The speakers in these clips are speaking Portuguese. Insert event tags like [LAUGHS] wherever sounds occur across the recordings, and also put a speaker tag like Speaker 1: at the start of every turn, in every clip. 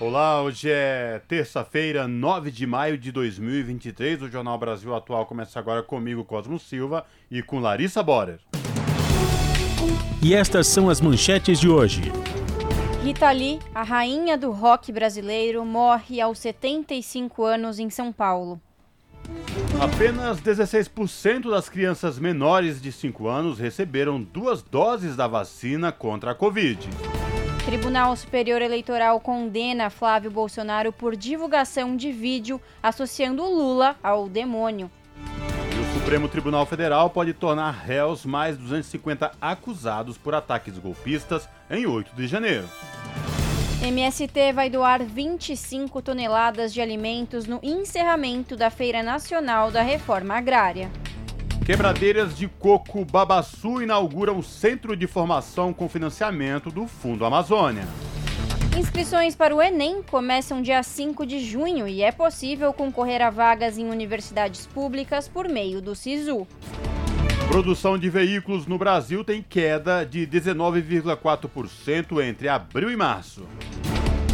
Speaker 1: Olá, hoje é terça-feira, 9 de maio de 2023. O Jornal Brasil Atual começa agora comigo, Cosmo Silva, e com Larissa Borer.
Speaker 2: E estas são as manchetes de hoje.
Speaker 3: Rita Lee, a rainha do rock brasileiro, morre aos 75 anos em São Paulo.
Speaker 1: Apenas 16% das crianças menores de 5 anos receberam duas doses da vacina contra a Covid.
Speaker 3: Tribunal Superior Eleitoral condena Flávio Bolsonaro por divulgação de vídeo associando Lula ao demônio.
Speaker 1: E o Supremo Tribunal Federal pode tornar réus mais 250 acusados por ataques golpistas em 8 de janeiro.
Speaker 3: MST vai doar 25 toneladas de alimentos no encerramento da Feira Nacional da Reforma Agrária.
Speaker 1: Quebradeiras de Coco Babaçu inaugura um centro de formação com financiamento do Fundo Amazônia.
Speaker 3: Inscrições para o Enem começam dia 5 de junho e é possível concorrer a vagas em universidades públicas por meio do SISU.
Speaker 1: Produção de veículos no Brasil tem queda de 19,4% entre abril e março.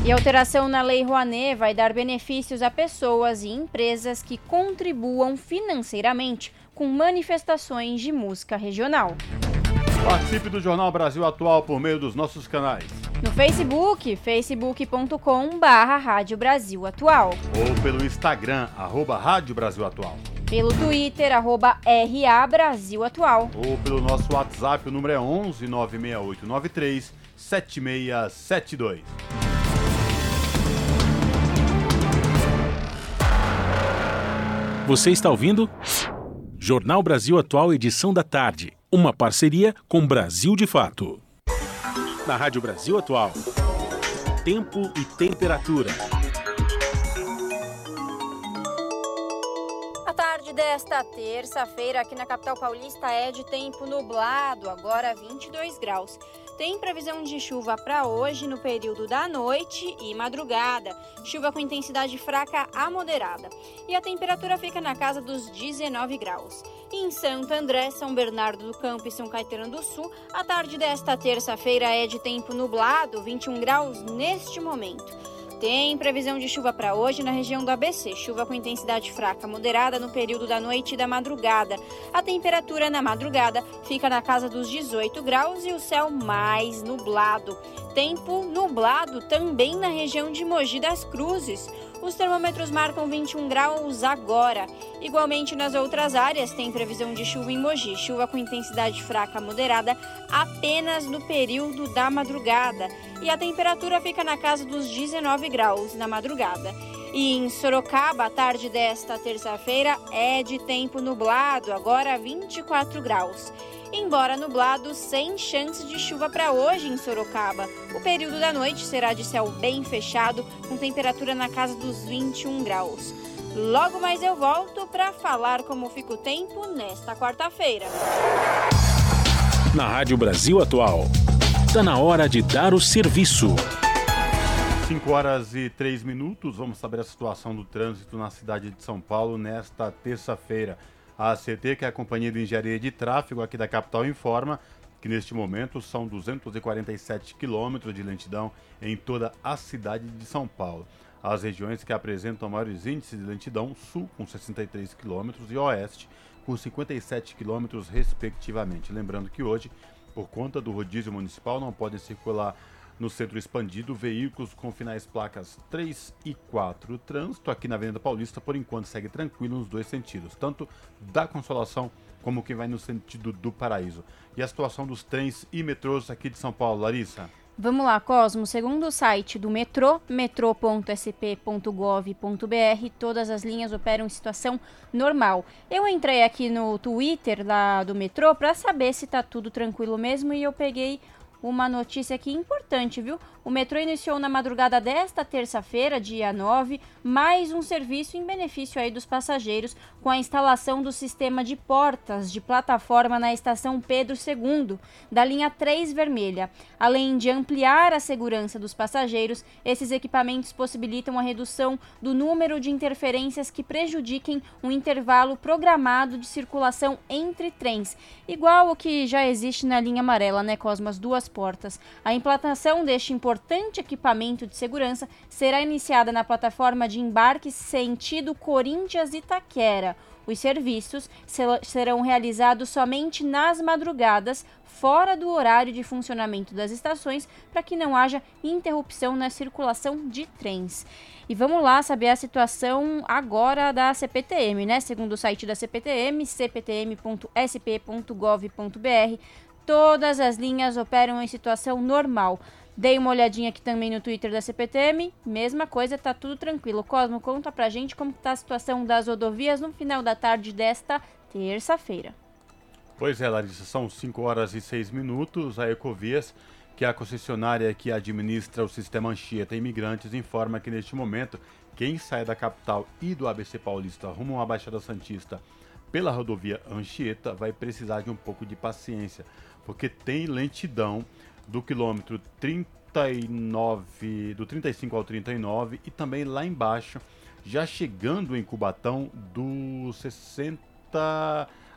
Speaker 3: E alteração na Lei Rouanet vai dar benefícios a pessoas e empresas que contribuam financeiramente com manifestações de música regional.
Speaker 1: Participe do Jornal Brasil Atual por meio dos nossos canais.
Speaker 3: No Facebook, facebook.com barra Rádio Brasil Atual.
Speaker 1: Ou pelo Instagram, arroba Rádio Brasil Atual.
Speaker 3: Pelo Twitter, arroba RA Brasil Atual.
Speaker 1: Ou pelo nosso WhatsApp, o número é 11 96893 7672.
Speaker 2: Você está ouvindo? Jornal Brasil Atual, edição da tarde. Uma parceria com Brasil de Fato. Na Rádio Brasil Atual. Tempo e temperatura.
Speaker 3: A tarde desta terça-feira aqui na capital paulista é de tempo nublado, agora 22 graus. Tem previsão de chuva para hoje no período da noite e madrugada. Chuva com intensidade fraca a moderada. E a temperatura fica na casa dos 19 graus. Em Santo André, São Bernardo do Campo e São Caetano do Sul, a tarde desta terça-feira é de tempo nublado, 21 graus neste momento. Tem previsão de chuva para hoje na região do ABC. Chuva com intensidade fraca moderada no período da noite e da madrugada. A temperatura na madrugada fica na casa dos 18 graus e o céu mais nublado. Tempo nublado também na região de Mogi das Cruzes. Os termômetros marcam 21 graus agora. Igualmente nas outras áreas, tem previsão de chuva em Mogi, chuva com intensidade fraca moderada apenas no período da madrugada. E a temperatura fica na casa dos 19 graus na madrugada. E em Sorocaba, a tarde desta terça-feira é de tempo nublado, agora 24 graus. Embora nublado, sem chance de chuva para hoje em Sorocaba. O período da noite será de céu bem fechado, com temperatura na casa dos 21 graus. Logo mais eu volto para falar como fica o tempo nesta quarta-feira.
Speaker 2: Na Rádio Brasil Atual, está na hora de dar o serviço.
Speaker 1: 5 horas e 3 minutos, vamos saber a situação do trânsito na cidade de São Paulo nesta terça-feira. A ACT, que é a Companhia de Engenharia de Tráfego aqui da capital, informa que neste momento são 247 quilômetros de lentidão em toda a cidade de São Paulo. As regiões que apresentam maiores índices de lentidão, sul com 63 quilômetros e oeste com 57 quilômetros respectivamente. Lembrando que hoje, por conta do rodízio municipal, não podem circular no centro expandido veículos com finais placas 3 e 4. O trânsito aqui na Avenida Paulista, por enquanto, segue tranquilo nos dois sentidos, tanto da Consolação como quem vai no sentido do Paraíso. E a situação dos trens e metrôs aqui de São Paulo, Larissa?
Speaker 3: Vamos lá, Cosmo. Segundo o site do metrô, metrô.sp.gov.br, todas as linhas operam em situação normal. Eu entrei aqui no Twitter lá do metrô para saber se tá tudo tranquilo mesmo e eu peguei uma notícia aqui importante, viu? O metrô iniciou na madrugada desta terça-feira, dia 9, mais um serviço em benefício aí dos passageiros com a instalação do sistema de portas de plataforma na estação Pedro II, da linha 3 vermelha. Além de ampliar a segurança dos passageiros, esses equipamentos possibilitam a redução do número de interferências que prejudiquem o intervalo programado de circulação entre trens, igual o que já existe na linha amarela, né, Cosmas? Duas portas. A implantação deste importante equipamento de segurança será iniciada na plataforma de embarque sentido Corinthians-Itaquera. Os serviços serão realizados somente nas madrugadas, fora do horário de funcionamento das estações, para que não haja interrupção na circulação de trens. E vamos lá saber a situação agora da CPTM, né? Segundo o site da CPTM, cptm.sp.gov.br, todas as linhas operam em situação normal. Dei uma olhadinha aqui também no Twitter da CPTM, mesma coisa, tá tudo tranquilo. Cosmo, conta pra gente como tá a situação das rodovias no final da tarde desta terça-feira.
Speaker 1: Pois é, Larissa, são 5 horas e 6 minutos. A Ecovias, que é a concessionária que administra o sistema Anchieta Imigrantes, informa que neste momento, quem sai da capital e do ABC Paulista rumo à Baixada Santista pela rodovia Anchieta vai precisar de um pouco de paciência, porque tem lentidão do quilômetro 39, do 35 ao 39 e também lá embaixo, já chegando em Cubatão do 60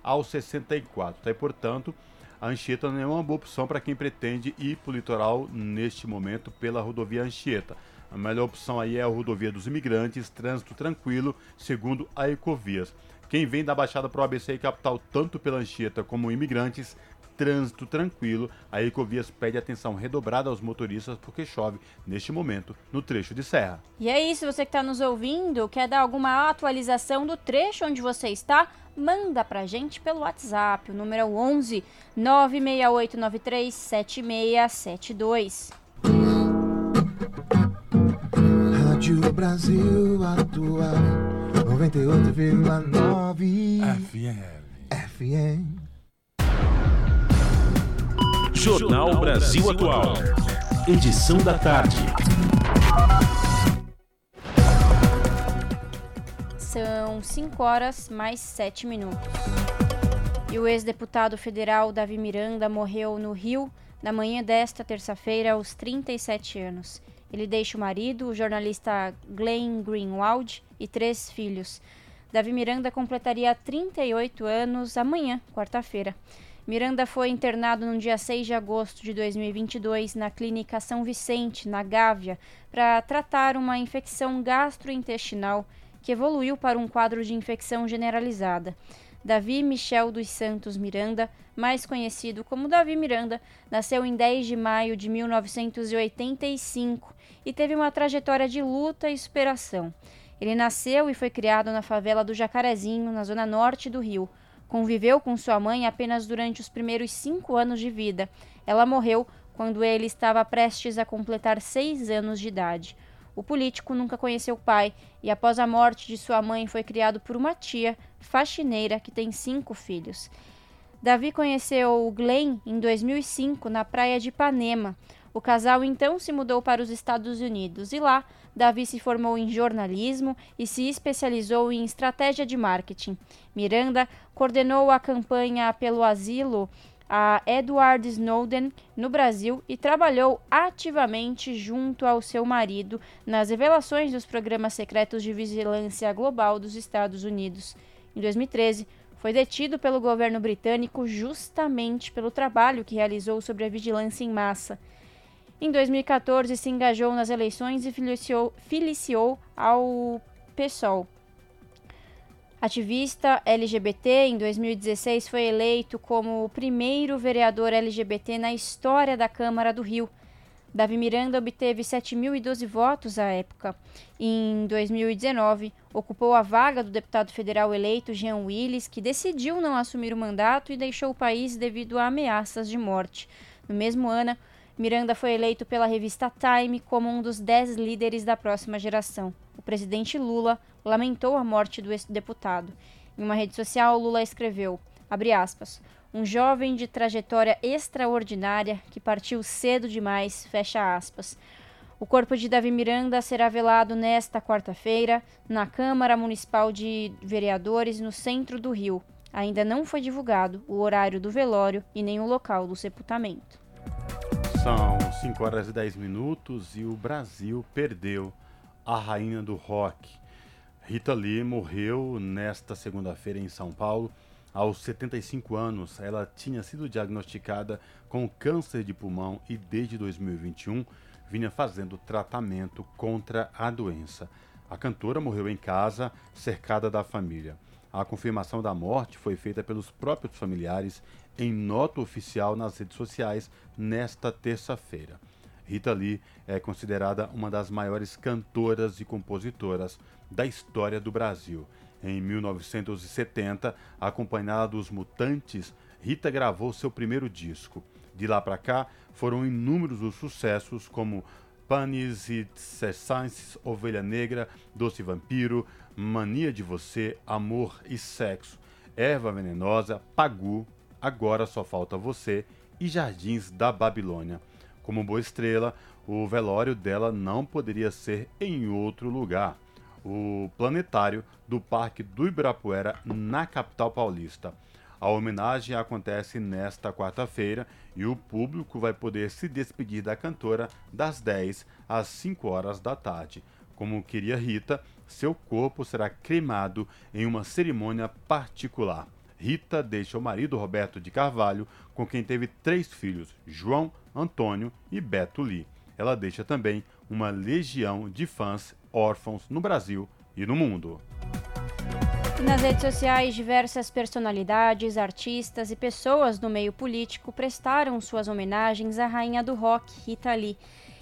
Speaker 1: ao 64. Tá? E, portanto, a Anchieta não é uma boa opção para quem pretende ir para o litoral neste momento pela rodovia Anchieta. A melhor opção aí é a rodovia dos imigrantes, trânsito tranquilo, segundo a Ecovias. Quem vem da Baixada para o ABC e Capital, tanto pela Anchieta como imigrantes, trânsito tranquilo, a Ecovias pede atenção redobrada aos motoristas porque chove neste momento no trecho de serra.
Speaker 3: E é isso, você que está nos ouvindo, quer dar alguma atualização do trecho onde você está? Manda pra gente pelo WhatsApp, o número é 11 96893 7672. Rádio Brasil
Speaker 2: Atual 98,9 FM. FM. Jornal Brasil Atual. Edição da tarde.
Speaker 3: São 5 horas mais 7 minutos. E o ex-deputado federal Davi Miranda morreu no Rio na manhã desta terça-feira aos 37 anos. Ele deixa o marido, o jornalista Glenn Greenwald, e três filhos. Davi Miranda completaria 38 anos amanhã, quarta-feira. Miranda foi internado no dia 6 de agosto de 2022 na Clínica São Vicente, na Gávea, para tratar uma infecção gastrointestinal que evoluiu para um quadro de infecção generalizada. Davi Michel dos Santos Miranda, mais conhecido como Davi Miranda, nasceu em 10 de maio de 1985 e teve uma trajetória de luta e superação. Ele nasceu e foi criado na favela do Jacarezinho, na zona norte do Rio Conviveu com sua mãe apenas durante os primeiros cinco anos de vida. Ela morreu quando ele estava prestes a completar seis anos de idade. O político nunca conheceu o pai e, após a morte de sua mãe, foi criado por uma tia, faxineira, que tem cinco filhos. Davi conheceu Glenn em 2005 na praia de Ipanema. O casal então se mudou para os Estados Unidos e lá Davi se formou em jornalismo e se especializou em estratégia de marketing. Miranda coordenou a campanha pelo asilo a Edward Snowden no Brasil e trabalhou ativamente junto ao seu marido nas revelações dos programas secretos de vigilância global dos Estados Unidos. Em 2013, foi detido pelo governo britânico justamente pelo trabalho que realizou sobre a vigilância em massa. Em 2014, se engajou nas eleições e filiciou, filiciou ao PSOL. Ativista LGBT, em 2016 foi eleito como o primeiro vereador LGBT na história da Câmara do Rio. Davi Miranda obteve 7.012 votos à época. Em 2019, ocupou a vaga do deputado federal eleito Jean Willis, que decidiu não assumir o mandato e deixou o país devido a ameaças de morte. No mesmo ano, Miranda foi eleito pela revista Time como um dos dez líderes da próxima geração. O presidente Lula lamentou a morte do ex-deputado. Em uma rede social, Lula escreveu, aspas, um jovem de trajetória extraordinária que partiu cedo demais, fecha aspas. O corpo de Davi Miranda será velado nesta quarta-feira na Câmara Municipal de Vereadores no centro do Rio. Ainda não foi divulgado o horário do velório e nem o local do sepultamento.
Speaker 1: São 5 horas e 10 minutos e o Brasil perdeu a rainha do rock. Rita Lee morreu nesta segunda-feira em São Paulo. Aos 75 anos, ela tinha sido diagnosticada com câncer de pulmão e desde 2021 vinha fazendo tratamento contra a doença. A cantora morreu em casa, cercada da família. A confirmação da morte foi feita pelos próprios familiares em nota oficial nas redes sociais nesta terça-feira. Rita Lee é considerada uma das maiores cantoras e compositoras da história do Brasil. Em 1970, acompanhada dos Mutantes, Rita gravou seu primeiro disco. De lá para cá, foram inúmeros os sucessos como Panis e Cessans, Ovelha Negra, Doce Vampiro, Mania de Você, Amor e Sexo, Erva Venenosa, Pagu, Agora Só Falta Você e Jardins da Babilônia. Como boa estrela, o velório dela não poderia ser em outro lugar. O planetário do Parque do Ibirapuera, na capital paulista. A homenagem acontece nesta quarta-feira e o público vai poder se despedir da cantora das 10 às 5 horas da tarde. Como queria Rita, seu corpo será cremado em uma cerimônia particular. Rita deixa o marido Roberto de Carvalho, com quem teve três filhos, João, Antônio e Beto Lee. Ela deixa também uma legião de fãs órfãos no Brasil e no mundo.
Speaker 3: Nas redes sociais, diversas personalidades, artistas e pessoas do meio político prestaram suas homenagens à rainha do rock, Rita Lee.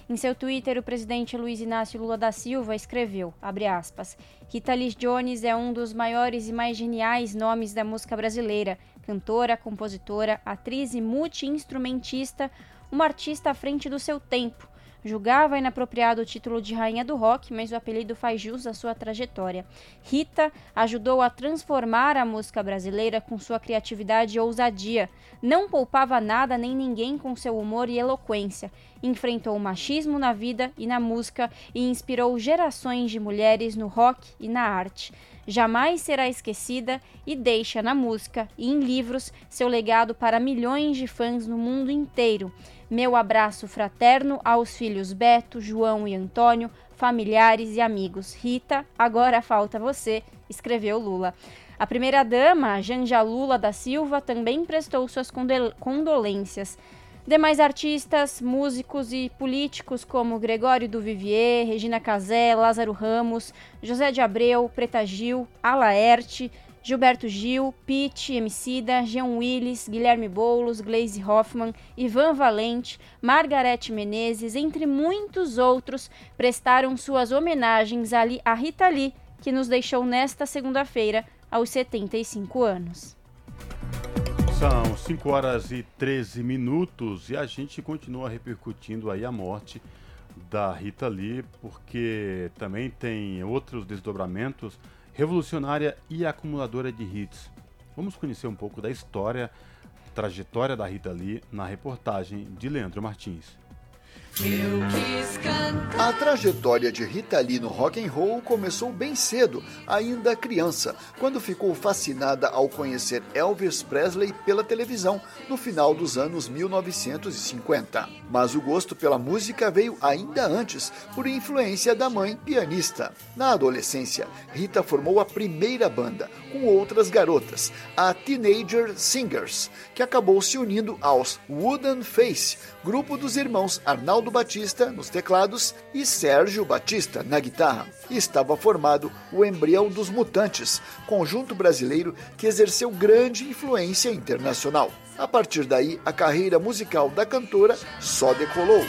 Speaker 3: Em seu Twitter, o presidente Luiz Inácio Lula da Silva escreveu, aspas, Rita Lee Jones é um dos maiores e mais geniais nomes da música brasileira, cantora, compositora, atriz e multi-instrumentista, uma artista à frente do seu tempo, Julgava inapropriado o título de rainha do rock, mas o apelido faz jus à sua trajetória. Rita ajudou a transformar a música brasileira com sua criatividade e ousadia. Não poupava nada nem ninguém com seu humor e eloquência. Enfrentou o machismo na vida e na música e inspirou gerações de mulheres no rock e na arte jamais será esquecida e deixa na música e em livros seu legado para milhões de fãs no mundo inteiro. Meu abraço fraterno aos filhos Beto, João e Antônio, familiares e amigos. Rita, agora falta você, escreveu Lula. A primeira-dama, Janja Lula da Silva, também prestou suas condolências. Demais artistas, músicos e políticos como Gregório do Vivier, Regina Casé, Lázaro Ramos, José de Abreu, Preta Gil, Alaerte, Gilberto Gil, Pete, Emicida, Jean Willis, Guilherme Boulos, Glaze Hoffman, Ivan Valente, Margarete Menezes, entre muitos outros, prestaram suas homenagens a Rita Lee, que nos deixou nesta segunda-feira, aos 75 anos.
Speaker 1: São 5 horas e 13 minutos e a gente continua repercutindo aí a morte da Rita Lee, porque também tem outros desdobramentos revolucionária e acumuladora de hits. Vamos conhecer um pouco da história, trajetória da Rita Lee na reportagem de Leandro Martins.
Speaker 4: A trajetória de Rita Lee no rock and roll começou bem cedo, ainda criança, quando ficou fascinada ao conhecer Elvis Presley pela televisão no final dos anos 1950. Mas o gosto pela música veio ainda antes, por influência da mãe pianista. Na adolescência, Rita formou a primeira banda, com outras garotas, a Teenager Singers, que acabou se unindo aos Wooden Face, grupo dos irmãos Arnaldo Batista nos teclados e Sérgio Batista na guitarra. estava formado o Embrião dos Mutantes, conjunto brasileiro que exerceu grande influência internacional. A partir daí, a carreira musical da cantora só decolou.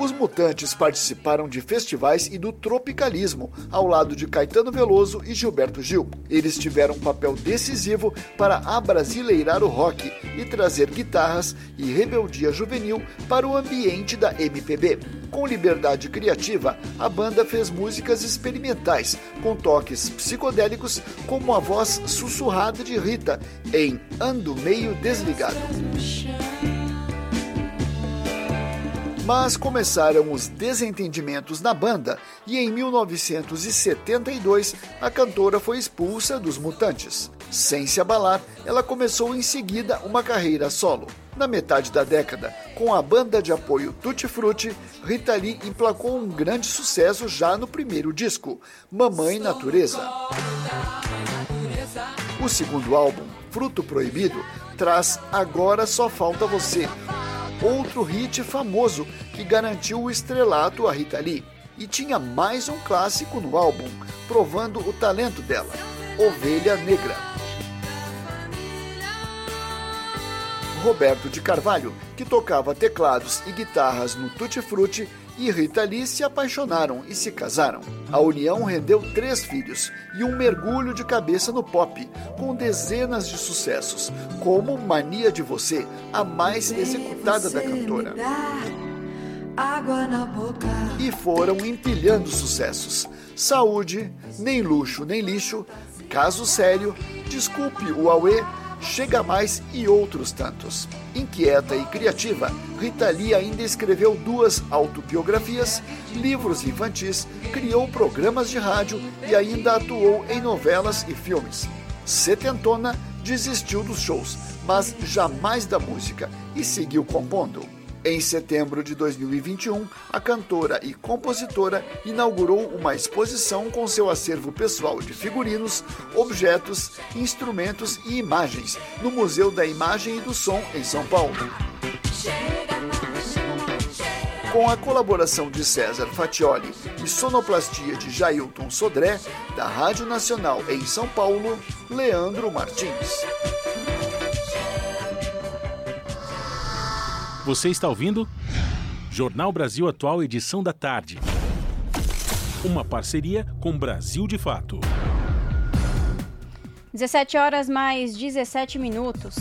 Speaker 4: Os Mutantes participaram de festivais e do tropicalismo, ao lado de Caetano Veloso e Gilberto Gil. Eles tiveram um papel decisivo para abrasileirar o rock e trazer guitarras e rebeldia juvenil para o ambiente da MPB. Com liberdade criativa, a banda fez músicas experimentais, com toques psicodélicos, como a voz sussurrada de Rita em Ando Meio Desligado. Mas começaram os desentendimentos na banda e em 1972 a cantora foi expulsa dos Mutantes. Sem se abalar, ela começou em seguida uma carreira solo. Na metade da década, com a banda de apoio Tutti Frutti, Rita Lee emplacou um grande sucesso já no primeiro disco, Mamãe Natureza. O segundo álbum, Fruto Proibido, traz Agora Só Falta Você, outro hit famoso que garantiu o estrelato a Rita Lee. E tinha mais um clássico no álbum, provando o talento dela, Ovelha Negra. Roberto de Carvalho, que tocava teclados e guitarras no Tutti Frutti, e Rita Lee se apaixonaram e se casaram. A união rendeu três filhos e um mergulho de cabeça no pop, com dezenas de sucessos, como Mania de Você, a mais executada da cantora. E foram empilhando sucessos. Saúde, Nem Luxo Nem Lixo, Caso Sério, Desculpe o Aue Chega Mais e outros tantos. Inquieta e criativa, Rita Lee ainda escreveu duas autobiografias, livros infantis, criou programas de rádio e ainda atuou em novelas e filmes. Setentona desistiu dos shows, mas jamais da música e seguiu compondo. Em setembro de 2021, a cantora e compositora inaugurou uma exposição com seu acervo pessoal de figurinos, objetos, instrumentos e imagens no Museu da Imagem e do Som em São Paulo. Com a colaboração de César Fatioli e sonoplastia de Jailton Sodré, da Rádio Nacional em São Paulo, Leandro Martins.
Speaker 2: Você está ouvindo? Jornal Brasil Atual, edição da tarde. Uma parceria com Brasil de Fato.
Speaker 3: 17 horas mais 17 minutos.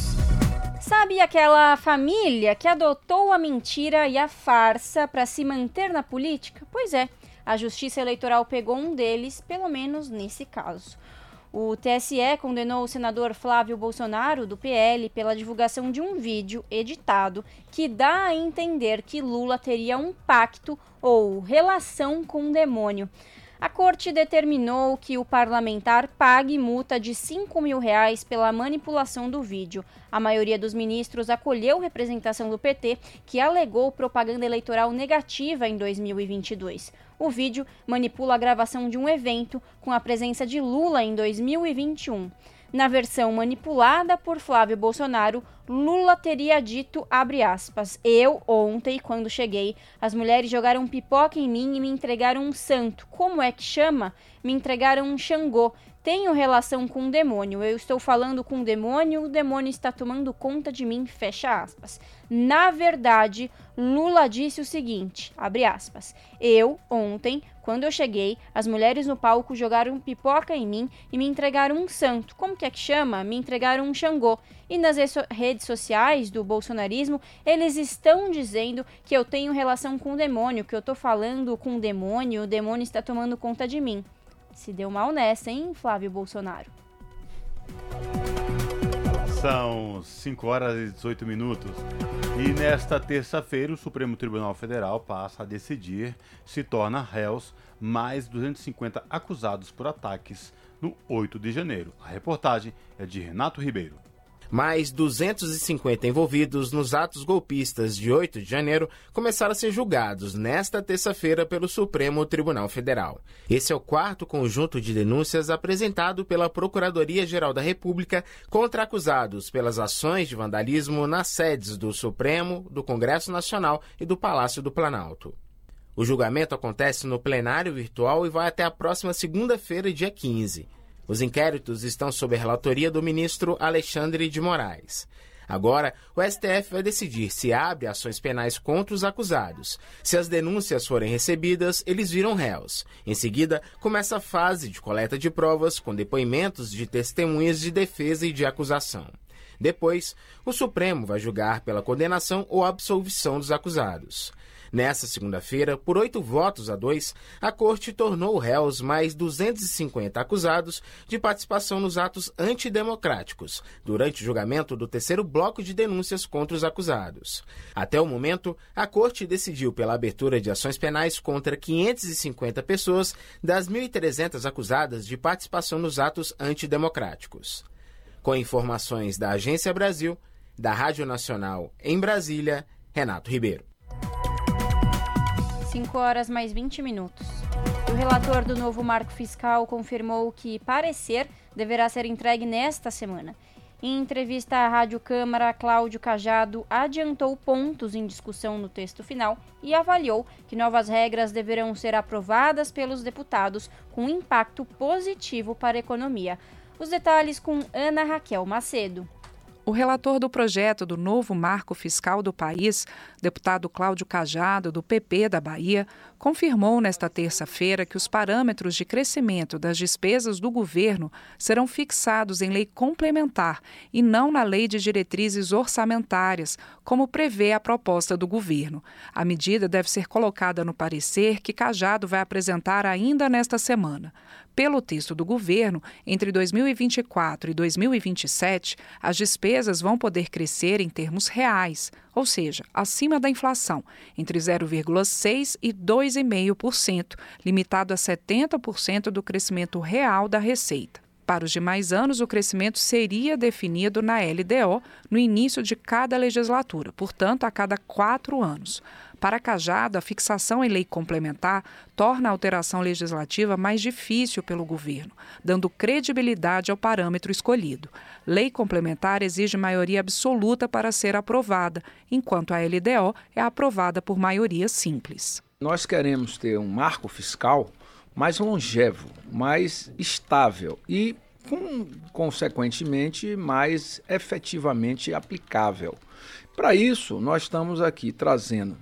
Speaker 3: Sabe aquela família que adotou a mentira e a farsa para se manter na política? Pois é, a Justiça Eleitoral pegou um deles, pelo menos nesse caso. O TSE condenou o senador Flávio Bolsonaro, do PL, pela divulgação de um vídeo editado que dá a entender que Lula teria um pacto ou relação com o demônio. A corte determinou que o parlamentar pague multa de 5 mil reais pela manipulação do vídeo. A maioria dos ministros acolheu representação do PT, que alegou propaganda eleitoral negativa em 2022. O vídeo manipula a gravação de um evento com a presença de Lula em 2021. Na versão manipulada por Flávio Bolsonaro, Lula teria dito, aspas, eu, ontem, quando cheguei, as mulheres jogaram pipoca em mim e me entregaram um santo. Como é que chama? Me entregaram um Xangô. Tenho relação com um demônio. Eu estou falando com um demônio, o demônio está tomando conta de mim, fecha aspas. Na verdade, Lula disse o seguinte, aspas, eu, ontem, quando eu cheguei, as mulheres no palco jogaram pipoca em mim e me entregaram um santo. Como que é que chama? Me entregaram um Xangô. E nas redes sociais do bolsonarismo, eles estão dizendo que eu tenho relação com o demônio, que eu tô falando com o demônio, o demônio está tomando conta de mim. Se deu mal nessa, hein, Flávio Bolsonaro?
Speaker 1: São 5 horas e 18 minutos. E nesta terça-feira, o Supremo Tribunal Federal passa a decidir se torna réus mais 250 acusados por ataques no 8 de janeiro. A reportagem é de Renato Ribeiro.
Speaker 5: Mais 250 envolvidos nos atos golpistas de 8 de janeiro começaram a ser julgados nesta terça-feira pelo Supremo Tribunal Federal. Esse é o quarto conjunto de denúncias apresentado pela Procuradoria-Geral da República contra acusados pelas ações de vandalismo nas sedes do Supremo, do Congresso Nacional e do Palácio do Planalto. O julgamento acontece no plenário virtual e vai até a próxima segunda-feira, dia 15. Os inquéritos estão sob a relatoria do ministro Alexandre de Moraes. Agora, o STF vai decidir se abre ações penais contra os acusados. Se as denúncias forem recebidas, eles viram réus. Em seguida, começa a fase de coleta de provas com depoimentos de testemunhas de defesa e de acusação. Depois, o Supremo vai julgar pela condenação ou absolvição dos acusados. Nessa segunda-feira, por oito votos a dois, a Corte tornou réus mais 250 acusados de participação nos atos antidemocráticos, durante o julgamento do terceiro bloco de denúncias contra os acusados. Até o momento, a Corte decidiu pela abertura de ações penais contra 550 pessoas das 1.300 acusadas de participação nos atos antidemocráticos. Com informações da Agência Brasil, da Rádio Nacional em Brasília, Renato Ribeiro.
Speaker 3: 5 horas mais 20 minutos. O relator do novo marco fiscal confirmou que parecer deverá ser entregue nesta semana. Em entrevista à Rádio Câmara, Cláudio Cajado adiantou pontos em discussão no texto final e avaliou que novas regras deverão ser aprovadas pelos deputados com impacto positivo para a economia. Os detalhes com Ana Raquel Macedo.
Speaker 6: O relator do projeto do novo marco fiscal do país, deputado Cláudio Cajado, do PP da Bahia, confirmou nesta terça-feira que os parâmetros de crescimento das despesas do governo serão fixados em lei complementar e não na lei de diretrizes orçamentárias, como prevê a proposta do governo. A medida deve ser colocada no parecer que Cajado vai apresentar ainda nesta semana. Pelo texto do governo, entre 2024 e 2027, as despesas vão poder crescer em termos reais, ou seja, acima da inflação, entre 0,6% e 2,5%, limitado a 70% do crescimento real da receita. Para os demais anos, o crescimento seria definido na LDO no início de cada legislatura, portanto, a cada quatro anos. Para Cajado, a fixação em lei complementar torna a alteração legislativa mais difícil pelo governo, dando credibilidade ao parâmetro escolhido. Lei complementar exige maioria absoluta para ser aprovada, enquanto a LDO é aprovada por maioria simples.
Speaker 7: Nós queremos ter um marco fiscal mais longevo, mais estável e, com, consequentemente, mais efetivamente aplicável. Para isso, nós estamos aqui trazendo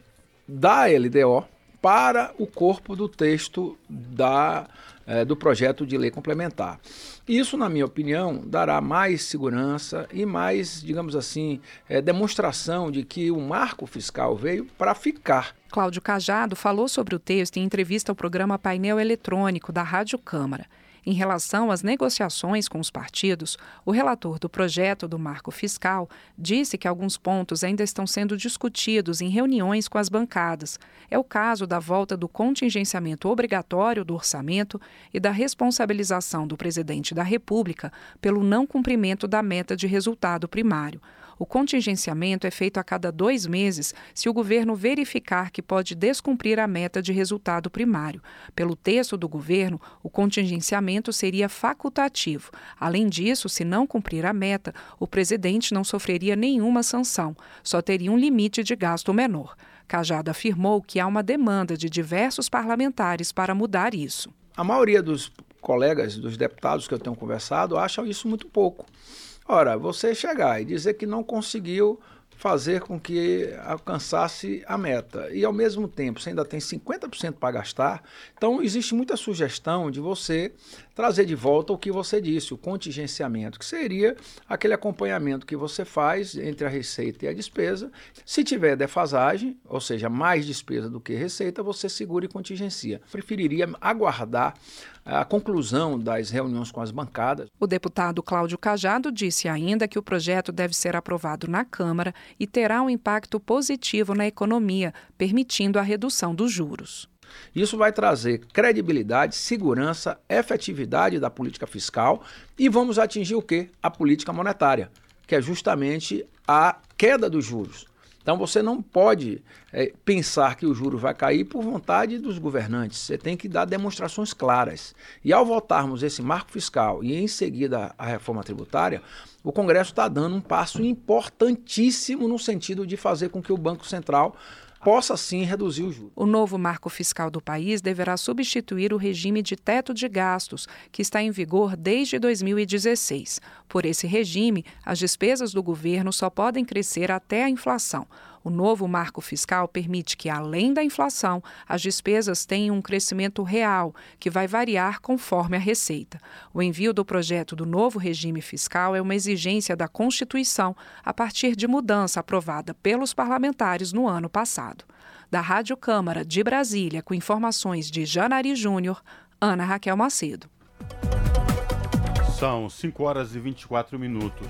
Speaker 7: da LDO para o corpo do texto da, é, do projeto de lei complementar. Isso, na minha opinião, dará mais segurança e mais, digamos assim, é, demonstração de que o marco fiscal veio para ficar.
Speaker 6: Cláudio Cajado falou sobre o texto em entrevista ao programa Painel Eletrônico da Rádio Câmara. Em relação às negociações com os partidos, o relator do projeto do marco fiscal disse que alguns pontos ainda estão sendo discutidos em reuniões com as bancadas. É o caso da volta do contingenciamento obrigatório do orçamento e da responsabilização do presidente da República pelo não cumprimento da meta de resultado primário. O contingenciamento é feito a cada dois meses se o governo verificar que pode descumprir a meta de resultado primário. Pelo texto do governo, o contingenciamento seria facultativo. Além disso, se não cumprir a meta, o presidente não sofreria nenhuma sanção, só teria um limite de gasto menor. Cajado afirmou que há uma demanda de diversos parlamentares para mudar isso.
Speaker 7: A maioria dos colegas, dos deputados que eu tenho conversado, acham isso muito pouco. Ora, você chegar e dizer que não conseguiu fazer com que alcançasse a meta. E ao mesmo tempo, você ainda tem 50% para gastar, então existe muita sugestão de você trazer de volta o que você disse, o contingenciamento, que seria aquele acompanhamento que você faz entre a receita e a despesa. Se tiver defasagem, ou seja, mais despesa do que receita, você segura e contingencia. Preferiria aguardar a conclusão das reuniões com as bancadas.
Speaker 6: O deputado Cláudio Cajado disse ainda que o projeto deve ser aprovado na Câmara e terá um impacto positivo na economia, permitindo a redução dos juros.
Speaker 7: Isso vai trazer credibilidade, segurança, efetividade da política fiscal e vamos atingir o quê? A política monetária, que é justamente a queda dos juros. Então você não pode é, pensar que o juro vai cair por vontade dos governantes. Você tem que dar demonstrações claras. E ao votarmos esse marco fiscal e em seguida a reforma tributária, o Congresso está dando um passo importantíssimo no sentido de fazer com que o Banco Central possa sim reduzir o juros.
Speaker 8: O novo marco fiscal do país deverá substituir o regime de teto de gastos, que está em vigor desde 2016. Por esse regime, as despesas do governo só podem crescer até a inflação. O novo marco fiscal permite que, além da inflação, as despesas tenham um crescimento real, que vai variar conforme a receita. O envio do projeto do novo regime fiscal é uma exigência da Constituição a partir de mudança aprovada pelos parlamentares no ano passado. Da Rádio Câmara de Brasília, com informações de Janari Júnior, Ana Raquel Macedo.
Speaker 1: São 5 horas e 24 minutos.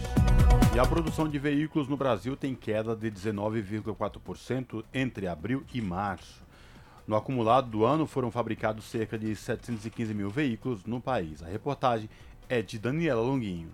Speaker 1: E a produção de veículos no Brasil tem queda de 19,4% entre abril e março. No acumulado do ano foram fabricados cerca de 715 mil veículos no país. A reportagem é de Daniela Longuinho.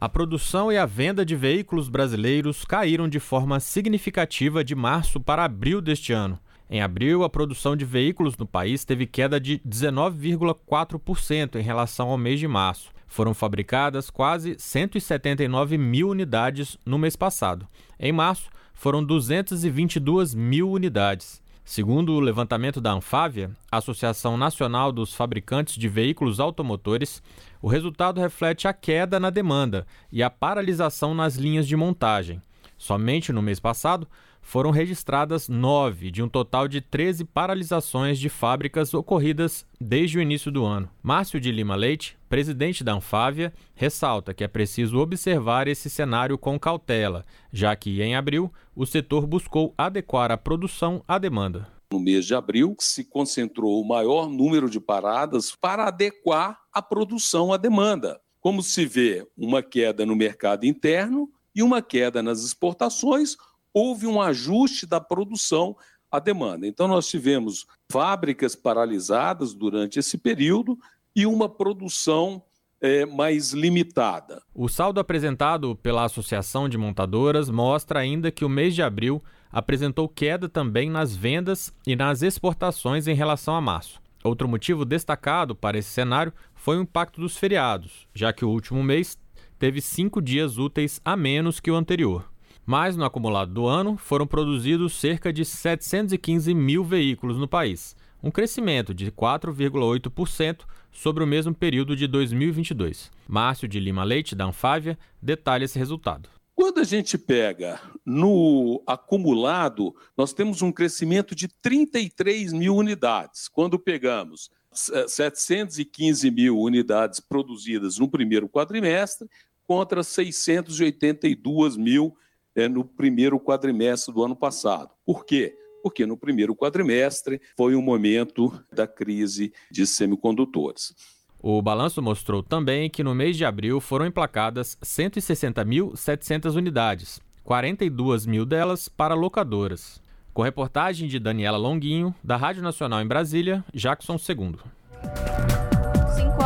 Speaker 9: A produção e a venda de veículos brasileiros caíram de forma significativa de março para abril deste ano. Em abril, a produção de veículos no país teve queda de 19,4% em relação ao mês de março. Foram fabricadas quase 179 mil unidades no mês passado. Em março, foram 222 mil unidades. Segundo o levantamento da Anfávia, Associação Nacional dos Fabricantes de Veículos Automotores, o resultado reflete a queda na demanda e a paralisação nas linhas de montagem. Somente no mês passado, foram registradas nove de um total de 13 paralisações de fábricas ocorridas desde o início do ano. Márcio de Lima Leite, presidente da Anfávia, ressalta que é preciso observar esse cenário com cautela, já que em abril o setor buscou adequar a produção à demanda.
Speaker 10: No mês de abril, se concentrou o maior número de paradas para adequar a produção à demanda. Como se vê uma queda no mercado interno e uma queda nas exportações, houve um ajuste da produção à demanda. Então, nós tivemos fábricas paralisadas durante esse período e uma produção é, mais limitada.
Speaker 9: O saldo apresentado pela Associação de Montadoras mostra ainda que o mês de abril apresentou queda também nas vendas e nas exportações em relação a março. Outro motivo destacado para esse cenário foi o impacto dos feriados, já que o último mês teve cinco dias úteis a menos que o anterior mas no acumulado do ano foram produzidos cerca de 715 mil veículos no país, um crescimento de 4,8% sobre o mesmo período de 2022. Márcio de Lima Leite, da Anfávia, detalha esse resultado.
Speaker 10: Quando a gente pega no acumulado, nós temos um crescimento de 33 mil unidades. Quando pegamos 715 mil unidades produzidas no primeiro quadrimestre contra 682 mil é, no primeiro quadrimestre do ano passado. Por quê? Porque no primeiro quadrimestre foi o um momento da crise de semicondutores.
Speaker 9: O balanço mostrou também que no mês de abril foram emplacadas 160.700 unidades, 42 mil delas para locadoras. Com reportagem de Daniela Longuinho, da Rádio Nacional em Brasília, Jackson II.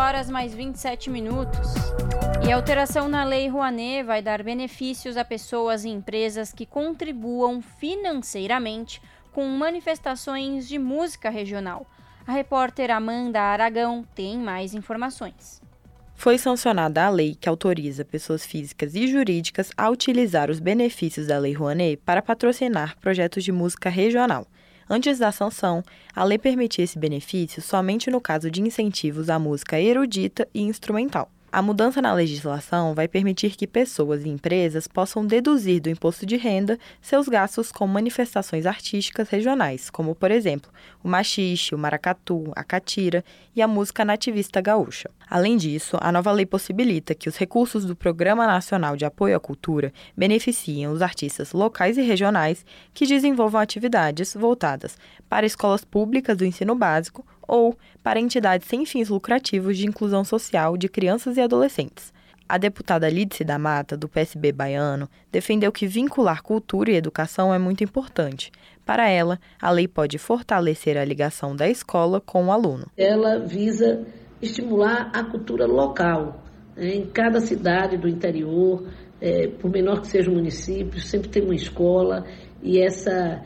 Speaker 3: 5 horas mais 27 minutos. E a alteração na Lei Rouanet vai dar benefícios a pessoas e empresas que contribuam financeiramente com manifestações de música regional. A repórter Amanda Aragão tem mais informações.
Speaker 11: Foi sancionada a lei que autoriza pessoas físicas e jurídicas a utilizar os benefícios da Lei Rouanet para patrocinar projetos de música regional. Antes da sanção, a lei permitia esse benefício somente no caso de incentivos à música erudita e instrumental. A mudança na legislação vai permitir que pessoas e empresas possam deduzir do imposto de renda seus gastos com manifestações artísticas regionais, como, por exemplo, o machixe, o maracatu, a catira e a música nativista gaúcha. Além disso, a nova lei possibilita que os recursos do Programa Nacional de Apoio à Cultura beneficiem os artistas locais e regionais que desenvolvam atividades voltadas para escolas públicas do ensino básico ou para entidades sem fins lucrativos de inclusão social de crianças e adolescentes. A deputada Lídice da Mata, do PSB baiano, defendeu que vincular cultura e educação é muito importante. Para ela, a lei pode fortalecer a ligação da escola com o aluno.
Speaker 12: Ela visa estimular a cultura local. Né? Em cada cidade do interior, é, por menor que seja o município, sempre tem uma escola e essa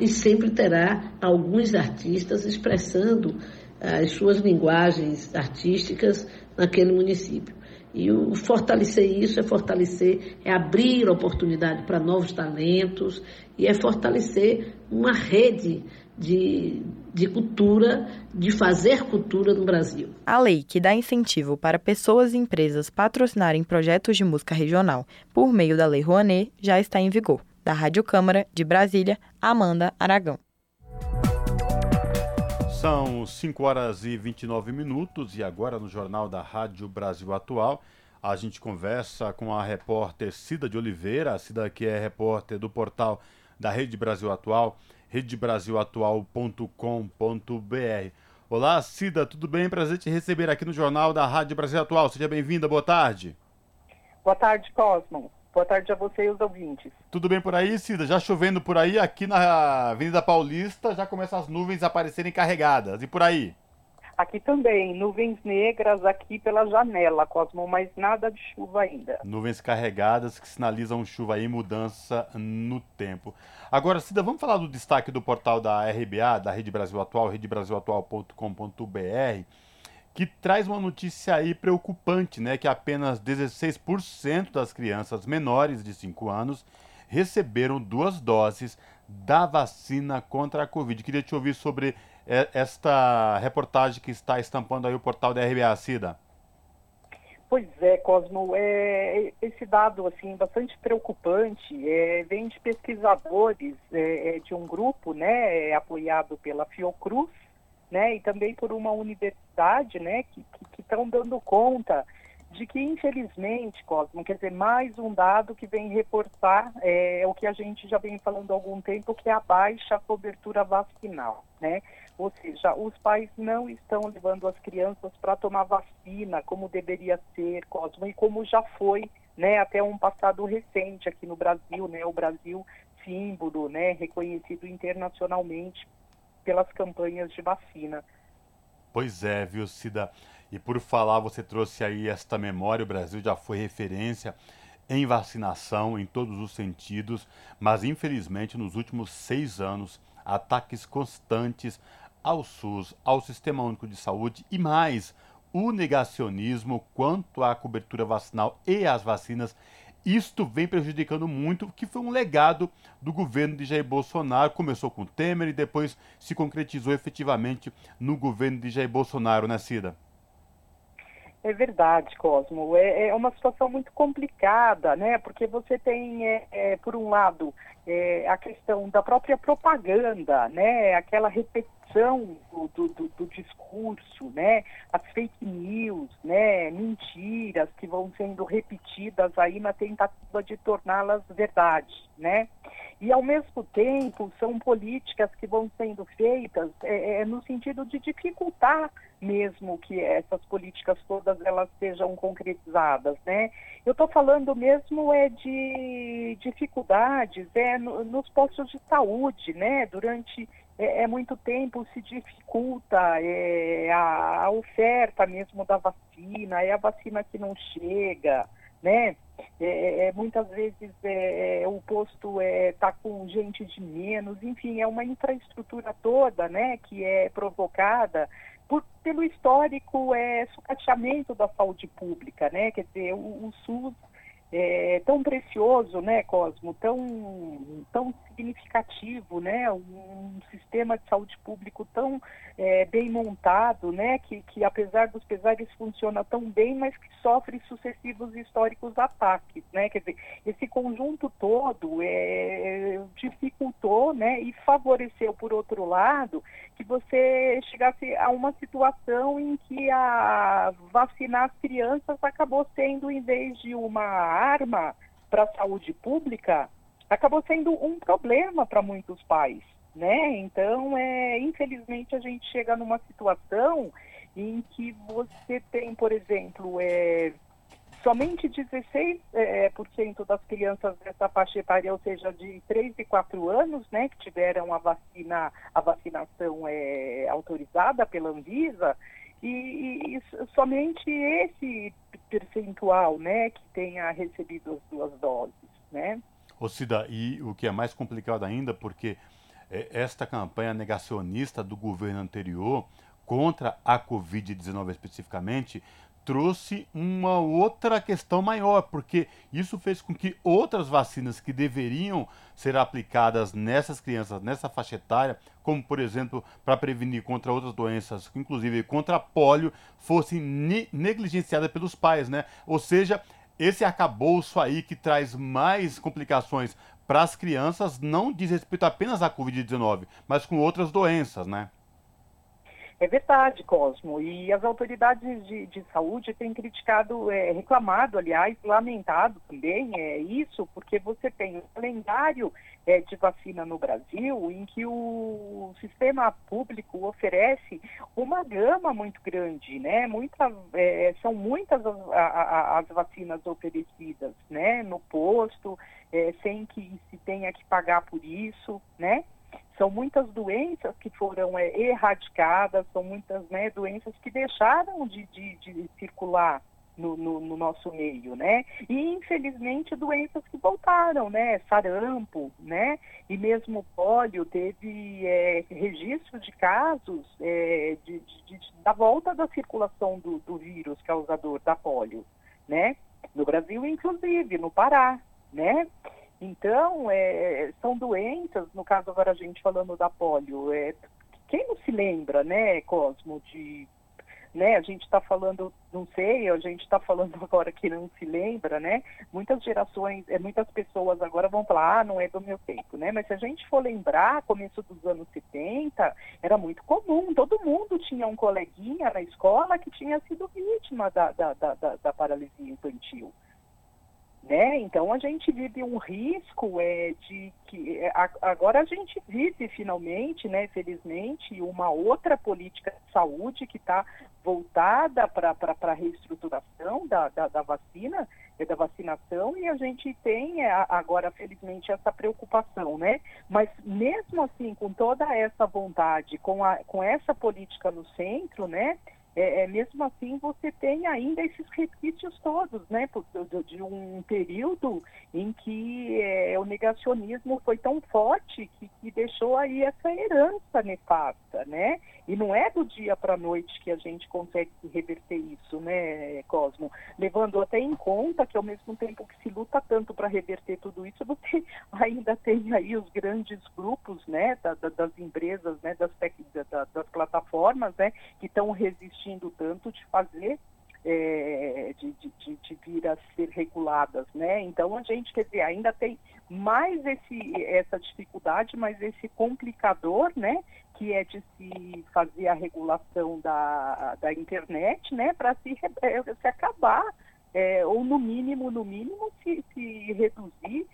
Speaker 12: e sempre terá alguns artistas expressando as suas linguagens artísticas naquele município. E o fortalecer isso é fortalecer, é abrir oportunidade para novos talentos e é fortalecer uma rede de, de cultura, de fazer cultura no Brasil.
Speaker 11: A lei que dá incentivo para pessoas e empresas patrocinarem projetos de música regional por meio da Lei Rouanet já está em vigor. Da Rádio Câmara de Brasília, Amanda Aragão.
Speaker 1: São 5 horas e 29 minutos e agora no Jornal da Rádio Brasil Atual a gente conversa com a repórter Cida de Oliveira, a Cida que é repórter do portal da Rede Brasil Atual, redebrasilatual.com.br. Olá, Cida, tudo bem? Prazer te receber aqui no Jornal da Rádio Brasil Atual. Seja bem-vinda, boa tarde.
Speaker 13: Boa tarde, Cosmo. Boa tarde a você e os ouvintes.
Speaker 1: Tudo bem por aí, Cida? Já chovendo por aí, aqui na Avenida Paulista já começam as nuvens a aparecerem carregadas. E por aí?
Speaker 13: Aqui também, nuvens negras aqui pela janela, Cosmo, mas nada de chuva ainda.
Speaker 1: Nuvens carregadas que sinalizam chuva e mudança no tempo. Agora, Cida, vamos falar do destaque do portal da RBA, da Rede Brasil Atual, redebrasilatual.com.br que traz uma notícia aí preocupante, né? Que apenas 16% das crianças menores de 5 anos receberam duas doses da vacina contra a Covid. Queria te ouvir sobre é, esta reportagem que está estampando aí o portal da RBA, Cida.
Speaker 13: Pois é, Cosmo, é, esse dado assim bastante preocupante é, vem de pesquisadores é, é de um grupo, né, apoiado pela Fiocruz, né, e também por uma universidade, né, que estão dando conta de que, infelizmente, Cosmo, quer dizer, mais um dado que vem reforçar é, o que a gente já vem falando há algum tempo, que é a baixa cobertura vacinal, né? Ou seja, os pais não estão levando as crianças para tomar vacina como deveria ser, Cosmo, e como já foi, né, até um passado recente aqui no Brasil, né, o Brasil símbolo, né, reconhecido internacionalmente pelas campanhas de vacina.
Speaker 1: Pois é, viu, Cida? E por falar, você trouxe aí esta memória, o Brasil já foi referência em vacinação em todos os sentidos, mas infelizmente nos últimos seis anos, ataques constantes ao SUS, ao Sistema Único de Saúde e mais, o negacionismo quanto à cobertura vacinal e às vacinas isto vem prejudicando muito, que foi um legado do governo de Jair Bolsonaro. Começou com Temer e depois se concretizou efetivamente no governo de Jair Bolsonaro, né, Cida?
Speaker 13: É verdade, Cosmo. É, é, uma situação muito complicada, né? Porque você tem, é, é, por um lado, é, a questão da própria propaganda, né? Aquela repetição do, do, do, discurso, né? As fake news, né? Mentiras que vão sendo repetidas aí na tentativa de torná-las verdade, né? E ao mesmo tempo são políticas que vão sendo feitas é, é, no sentido de dificultar mesmo que essas políticas todas elas sejam concretizadas, né? Eu estou falando mesmo é de dificuldades é no, nos postos de saúde, né? Durante é, é muito tempo se dificulta é, a, a, oferta mesmo da vacina, é a vacina que não chega, né? É, é, é muitas vezes é, é o posto está com gente de menos, enfim, é uma infraestrutura toda, né? Que é provocada por, pelo histórico é, sucateamento da saúde pública, né? Quer dizer, o, o SUS é, tão precioso, né, Cosmo, tão, tão significativo, né, um sistema de saúde público tão é, bem montado, né, que, que apesar dos pesares funciona tão bem, mas que sofre sucessivos históricos ataques, né, quer dizer, esse conjunto todo é, dificultou, né, e favoreceu, por outro lado, que você chegasse a uma situação em que a vacinar as crianças acabou sendo, em vez de uma arma para a saúde pública acabou sendo um problema para muitos pais, né? Então, é, infelizmente, a gente chega numa situação em que você tem, por exemplo, é, somente 16% é, por cento das crianças dessa faixa etária, ou seja, de 3 e 4 anos, né, que tiveram a vacina, a vacinação é, autorizada pela Anvisa, e, e, somente esse percentual, né, que tenha recebido as duas doses, né?
Speaker 1: Ô Cida, e o que é mais complicado ainda, porque é, esta campanha negacionista do governo anterior contra a Covid-19 especificamente trouxe uma outra questão maior, porque isso fez com que outras vacinas que deveriam ser aplicadas nessas crianças, nessa faixa etária, como por exemplo para prevenir contra outras doenças, inclusive contra a polio, fossem negligenciadas pelos pais, né? Ou seja, esse arcabouço aí que traz mais complicações para as crianças não diz respeito apenas à Covid-19, mas com outras doenças, né?
Speaker 13: É verdade, Cosmo. E as autoridades de, de saúde têm criticado, é, reclamado, aliás, lamentado também é, isso, porque você tem um calendário é, de vacina no Brasil em que o sistema público oferece uma gama muito grande, né? Muita, é, são muitas as, as, vacinas oferecidas, né? No posto, é, sem que se tenha que pagar por isso, né? São muitas doenças que foram é, erradicadas, são muitas né, doenças que deixaram de, de, de circular no, no, no, nosso meio, né? E infelizmente doenças que voltaram, né? Sarampo, né? E mesmo pólio teve é, registro de casos é, de, de, de, da volta da circulação do, do vírus causador da pólio, né? No Brasil, inclusive, no Pará, né? Então, é, são doenças, no caso agora a gente falando da polio, é, quem não se lembra, né, Cosmo, de né? A gente está falando, não sei, a gente está falando [LAUGHS] agora que não se lembra, né? Muitas gerações, é, muitas pessoas agora vão falar, ah, não é do meu tempo, né? Mas se a gente for lembrar, começo dos anos 70, era muito comum, todo mundo tinha um coleguinha na escola que tinha sido vítima da, da, da, da, da paralisia infantil. Né? Então a gente vive um risco é, de que é, a, agora a gente vive finalmente, né, felizmente, uma outra política de saúde que está voltada para a reestruturação da, da, da, vacina, é, da vacinação, e a gente tem é, agora, felizmente, essa preocupação, né? Mas mesmo assim, com toda essa vontade, com, a, com essa política no centro, né? É, é, mesmo assim você tem ainda esses resquícios todos, né, de um período em que é, o negacionismo foi tão forte que, que, deixou aí essa herança nefasta, né, e não é do dia para a noite que a gente consegue reverter isso, né, Cosmo, levando até em conta que ao mesmo tempo que se luta tanto para reverter tudo isso, você [LAUGHS] ainda tem aí os grandes grupos, né, da, da, das empresas, né, das, da, das plataformas, né, que estão resistindo insistindo tanto de fazer é, de, de, de, vir a ser reguladas, né? Então a gente quer dizer ainda tem mais esse, essa dificuldade, mais esse complicador, né? Que é de se fazer a regulação da, da internet, né? Para se, é, se acabar é, ou no mínimo, no mínimo se, se reduzir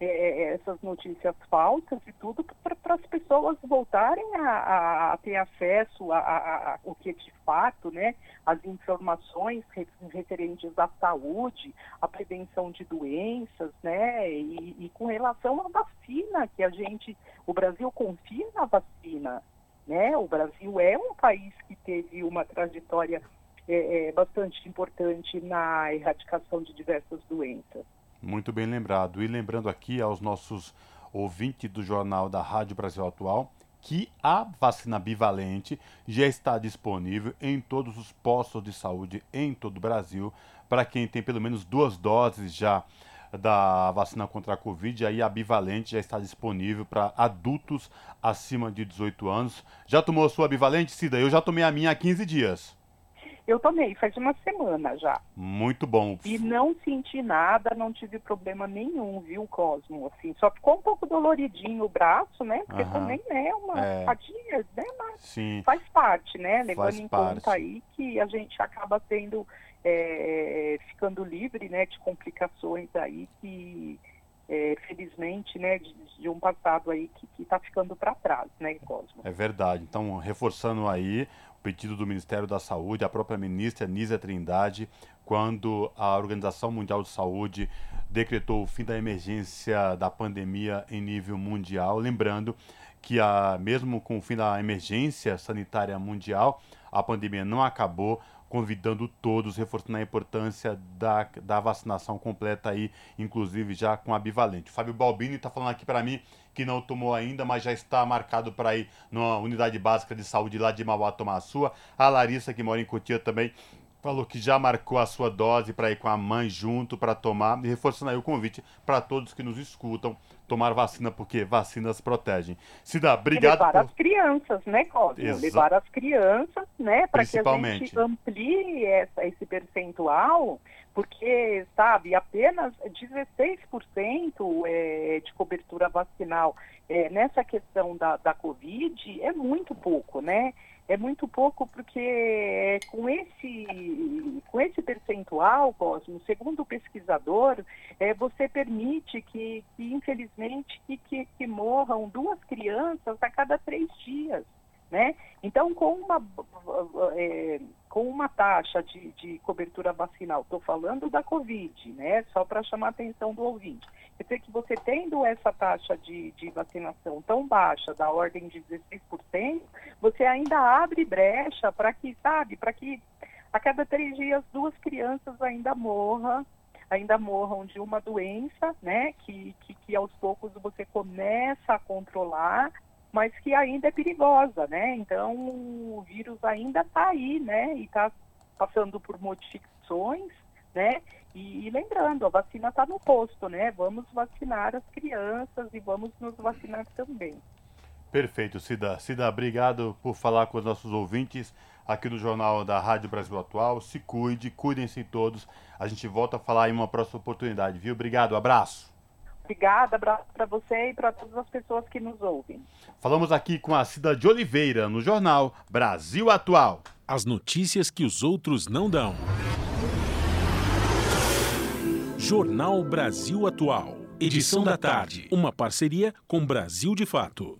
Speaker 13: é, é, essas notícias falsas e tudo para as pessoas voltarem a, a, a ter acesso a, a, o que de fato, né, as informações referentes à saúde, à prevenção de doenças, né, e, e com relação à vacina, que a gente, o Brasil confia na vacina, né, o Brasil é um país que teve uma trajetória é, é, bastante importante na erradicação de diversas doenças.
Speaker 1: Muito bem lembrado. E lembrando aqui aos nossos ouvintes do jornal da Rádio Brasil Atual que a vacina bivalente já está disponível em todos os postos de saúde em todo o Brasil. Para quem tem pelo menos duas doses já da vacina contra a Covid, aí a bivalente já está disponível para adultos acima de 18 anos. Já tomou a sua bivalente, Cida? Eu já tomei a minha há 15 dias.
Speaker 13: Eu tomei, faz uma semana já.
Speaker 1: Muito bom.
Speaker 13: E não senti nada, não tive problema nenhum, viu, Cosmo? Assim, só ficou um pouco doloridinho o braço, né? Porque Aham. também é uma é. fadiga, né? Mas Sim. faz parte, né? Levando faz em parte. conta aí que a gente acaba tendo, é, ficando livre, né, de complicações aí que é, felizmente, né, de, de, um passado aí que está ficando para trás, né, Cosmo?
Speaker 1: É verdade. Então, reforçando aí pedido do Ministério da Saúde, a própria ministra Nízia Trindade, quando a Organização Mundial de Saúde decretou o fim da emergência da pandemia em nível mundial, lembrando que a, mesmo com o fim da emergência sanitária mundial, a pandemia não acabou, convidando todos, reforçando a importância da, da vacinação completa aí, inclusive já com a bivalente. Fábio Balbini está falando aqui para mim que não tomou ainda, mas já está marcado para ir numa unidade básica de saúde lá de Mauá tomar a sua. A Larissa, que mora em Cotia, também Falou que já marcou a sua dose para ir com a mãe junto para tomar, e reforçando aí o convite para todos que nos escutam tomar vacina, porque vacinas protegem. Cida, obrigado.
Speaker 13: Levar por... as crianças, né, Cosmo? Exa... Levar as crianças, né, para que a gente amplie essa, esse percentual, porque, sabe, apenas 16% é, de cobertura vacinal é, nessa questão da, da Covid é muito pouco, né? É muito pouco porque com esse, com esse percentual, Cosmo, segundo o pesquisador, é, você permite que, que infelizmente, que, que, que morram duas crianças a cada três dias. Né? Então, com uma, é, com uma taxa de, de cobertura vacinal, estou falando da Covid, né? só para chamar a atenção do ouvinte, quer dizer que você tendo essa taxa de, de vacinação tão baixa, da ordem de 16%, você ainda abre brecha para que, sabe, para que a cada três dias duas crianças ainda morram ainda morram de uma doença, né, que, que, que aos poucos você começa a controlar mas que ainda é perigosa, né? Então o vírus ainda está aí, né? E está passando por modificações, né? E, e lembrando, a vacina está no posto, né? Vamos vacinar as crianças e vamos nos vacinar também.
Speaker 1: Perfeito, Cida. Cida, obrigado por falar com os nossos ouvintes aqui no Jornal da Rádio Brasil Atual. Se cuide, cuidem-se todos. A gente volta a falar em uma próxima oportunidade, viu? Obrigado, abraço.
Speaker 13: Obrigada, abraço para você e para todas as pessoas que nos ouvem.
Speaker 1: Falamos aqui com a Cida de Oliveira no jornal Brasil Atual.
Speaker 2: As notícias que os outros não dão. Jornal Brasil Atual. Edição da tarde. Uma parceria com Brasil de Fato.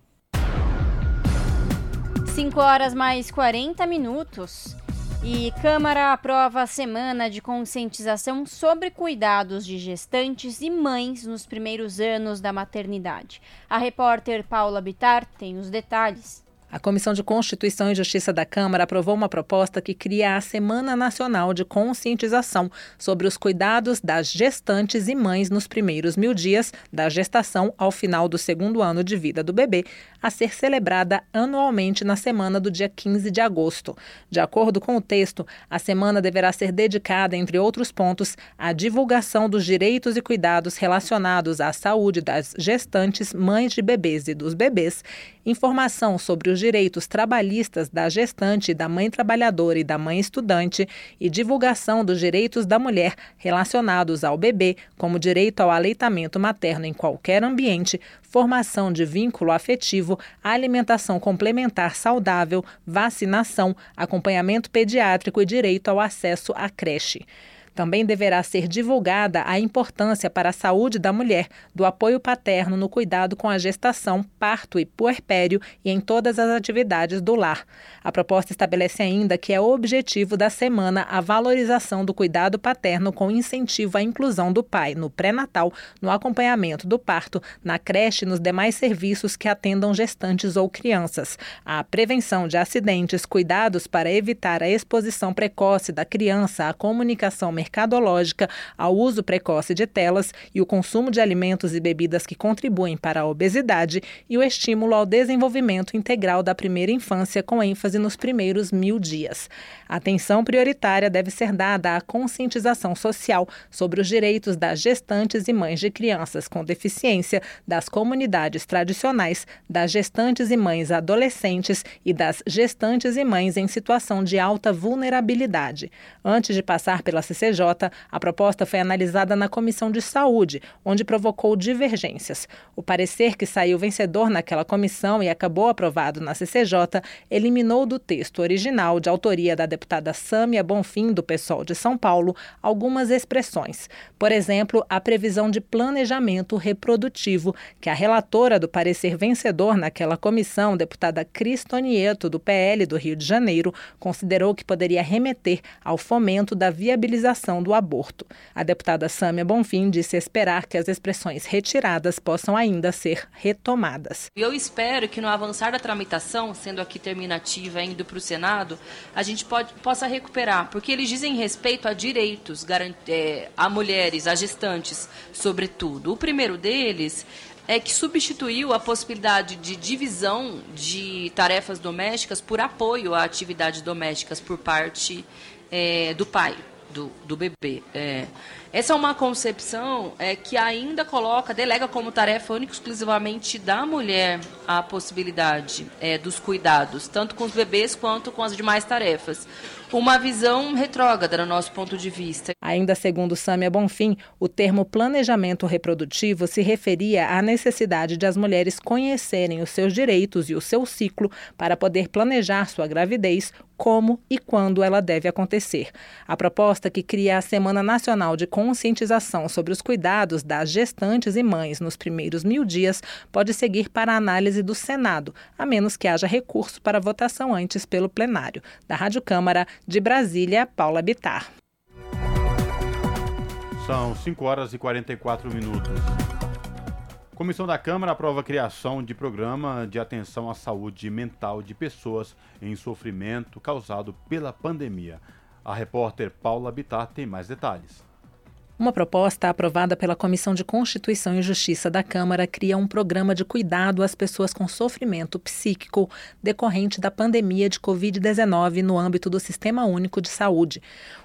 Speaker 3: 5 horas mais 40 minutos. E Câmara aprova a semana de conscientização sobre cuidados de gestantes e mães nos primeiros anos da maternidade. A repórter Paula Bitar tem os detalhes.
Speaker 8: A Comissão de Constituição e Justiça da Câmara aprovou uma proposta que cria a Semana Nacional de Conscientização sobre os cuidados das gestantes e mães nos primeiros mil dias da gestação ao final do segundo ano de vida do bebê, a ser celebrada anualmente na semana do dia 15 de agosto. De acordo com o texto, a semana deverá ser dedicada, entre outros pontos, à divulgação dos direitos e cuidados relacionados à saúde das gestantes, mães de bebês e dos bebês, informação sobre os direitos trabalhistas da gestante, da mãe trabalhadora e da mãe estudante e divulgação dos direitos da mulher relacionados ao bebê, como direito ao aleitamento materno em qualquer ambiente, formação de vínculo afetivo, alimentação complementar saudável, vacinação, acompanhamento pediátrico e direito ao acesso à creche. Também deverá ser divulgada a importância para a saúde da mulher do apoio paterno no cuidado com a gestação, parto e puerpério e em todas as atividades do lar. A proposta estabelece ainda que é objetivo da semana a valorização do cuidado paterno com incentivo à inclusão do pai no pré-natal, no acompanhamento do parto, na creche e nos demais serviços que atendam gestantes ou crianças. A prevenção de acidentes, cuidados para evitar a exposição precoce da criança à comunicação mercadológica ao uso precoce de telas e o consumo de alimentos e bebidas que contribuem para a obesidade e o estímulo ao desenvolvimento integral da primeira infância, com ênfase nos primeiros mil dias. A atenção prioritária deve ser dada à conscientização social sobre os direitos das gestantes e mães de crianças com deficiência, das comunidades tradicionais, das gestantes e mães adolescentes e das gestantes e mães em situação de alta vulnerabilidade. Antes de passar pela CCJ, a proposta foi analisada na Comissão de Saúde, onde provocou divergências. O parecer que saiu vencedor naquela comissão e acabou aprovado na CCJ eliminou do texto original, de autoria da deputada Sâmia Bonfim, do PSOL de São Paulo, algumas expressões. Por exemplo, a previsão de planejamento reprodutivo, que a relatora do parecer vencedor naquela comissão, deputada Cristonieto, do PL do Rio de Janeiro, considerou que poderia remeter ao fomento da viabilização do aborto. A deputada Sâmia Bonfim disse esperar que as expressões retiradas possam ainda ser retomadas.
Speaker 14: Eu espero que no avançar da tramitação, sendo aqui terminativa indo para o Senado, a gente pode, possa recuperar, porque eles dizem respeito a direitos é, a mulheres, a gestantes, sobretudo. O primeiro deles é que substituiu a possibilidade de divisão de tarefas domésticas por apoio a atividades domésticas por parte é, do pai do, do bebê. É, essa é uma concepção é, que ainda coloca, delega como tarefa única exclusivamente da mulher a possibilidade é, dos cuidados, tanto com os bebês quanto com as demais tarefas uma visão retrógrada no nosso ponto de vista.
Speaker 8: Ainda segundo Sâmia Bonfim, o termo planejamento reprodutivo se referia à necessidade de as mulheres conhecerem os seus direitos e o seu ciclo para poder planejar sua gravidez, como e quando ela deve acontecer. A proposta que cria a Semana Nacional de Conscientização sobre os Cuidados das Gestantes e Mães nos primeiros mil dias pode seguir para a análise do Senado, a menos que haja recurso para votação antes pelo plenário. Da Rádio Câmara, de Brasília, Paula Bitar.
Speaker 1: São 5 horas e 44 minutos. Comissão da Câmara aprova a criação de programa de atenção à saúde mental de pessoas em sofrimento causado pela pandemia. A repórter Paula Bitar tem mais detalhes.
Speaker 8: Uma proposta aprovada pela Comissão de Constituição e Justiça da Câmara cria um programa de cuidado às pessoas com sofrimento psíquico decorrente da pandemia de Covid-19 no âmbito do Sistema Único de Saúde.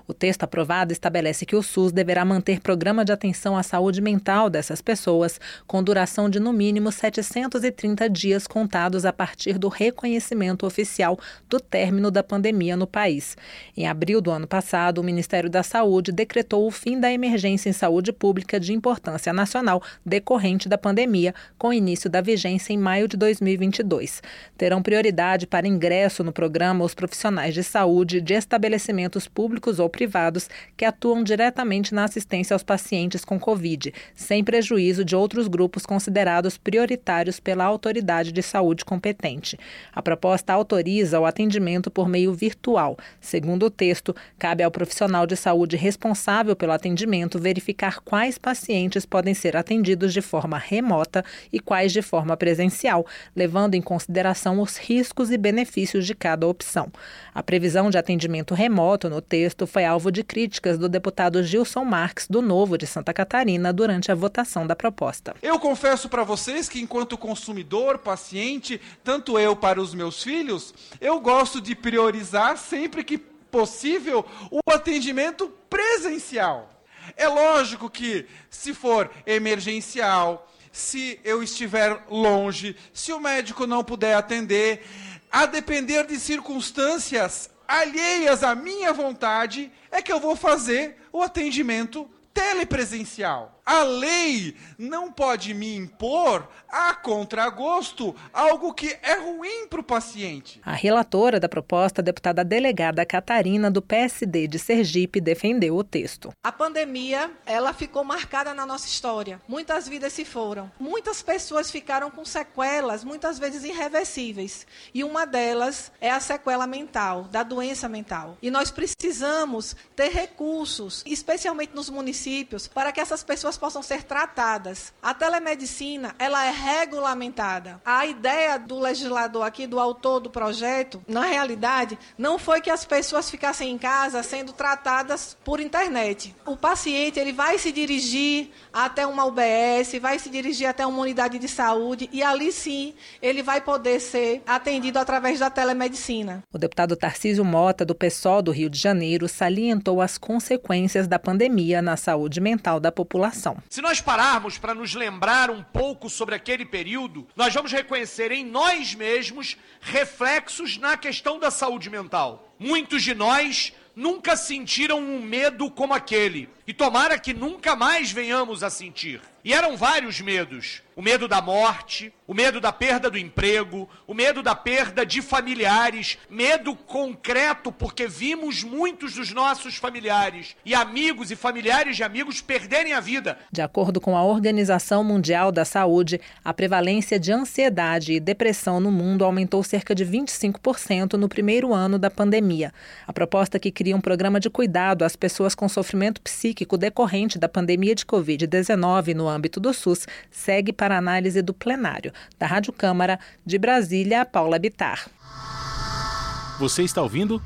Speaker 8: O texto aprovado estabelece que o SUS deverá manter programa de atenção à saúde mental dessas pessoas, com duração de no mínimo 730 dias contados a partir do reconhecimento oficial do término da pandemia no país. Em abril do ano passado, o Ministério da Saúde decretou o fim da emergência em saúde pública de importância nacional decorrente da pandemia, com início da vigência em maio de 2022. Terão prioridade para ingresso no programa os profissionais de saúde de estabelecimentos públicos ou privados que atuam diretamente na assistência aos pacientes com Covid, sem prejuízo de outros grupos considerados prioritários pela autoridade de saúde competente. A proposta autoriza o atendimento por meio virtual. Segundo o texto, cabe ao profissional de saúde responsável pelo atendimento verificar quais pacientes podem ser atendidos de forma remota e quais de forma presencial, levando em consideração os riscos e benefícios de cada opção. A previsão de atendimento remoto no texto foi alvo de críticas do deputado Gilson Marques, do Novo de Santa Catarina, durante a votação da proposta.
Speaker 15: Eu confesso para vocês que, enquanto consumidor, paciente, tanto eu para os meus filhos, eu gosto de priorizar sempre que possível o atendimento presencial. É lógico que, se for emergencial, se eu estiver longe, se o médico não puder atender, a depender de circunstâncias alheias à minha vontade, é que eu vou fazer o atendimento telepresencial. A lei não pode me impor, a contragosto, algo que é ruim para o paciente.
Speaker 8: A relatora da proposta, a deputada delegada Catarina, do PSD de Sergipe, defendeu o texto.
Speaker 16: A pandemia, ela ficou marcada na nossa história. Muitas vidas se foram. Muitas pessoas ficaram com sequelas, muitas vezes irreversíveis. E uma delas é a sequela mental, da doença mental. E nós precisamos ter recursos, especialmente nos municípios, para que essas pessoas pessoas possam ser tratadas. A telemedicina, ela é regulamentada. A ideia do legislador aqui, do autor do projeto, na realidade, não foi que as pessoas ficassem em casa sendo tratadas por internet. O paciente, ele vai se dirigir até uma UBS, vai se dirigir até uma unidade de saúde e ali sim, ele vai poder ser atendido através da telemedicina.
Speaker 8: O deputado Tarcísio Mota, do PSOL do Rio de Janeiro, salientou as consequências da pandemia na saúde mental da população.
Speaker 17: Se nós pararmos para nos lembrar um pouco sobre aquele período, nós vamos reconhecer em nós mesmos reflexos na questão da saúde mental. Muitos de nós nunca sentiram um medo como aquele, e tomara que nunca mais venhamos a sentir. E eram vários medos: o medo da morte, o medo da perda do emprego, o medo da perda de familiares, medo concreto porque vimos muitos dos nossos familiares e amigos e familiares de amigos perderem a vida.
Speaker 8: De acordo com a Organização Mundial da Saúde, a prevalência de ansiedade e depressão no mundo aumentou cerca de 25% no primeiro ano da pandemia. A proposta que cria um programa de cuidado às pessoas com sofrimento psíquico decorrente da pandemia de Covid-19 no âmbito do SUS segue para análise do plenário. Da Rádio Câmara, de Brasília, Paula Bitar.
Speaker 2: Você está ouvindo?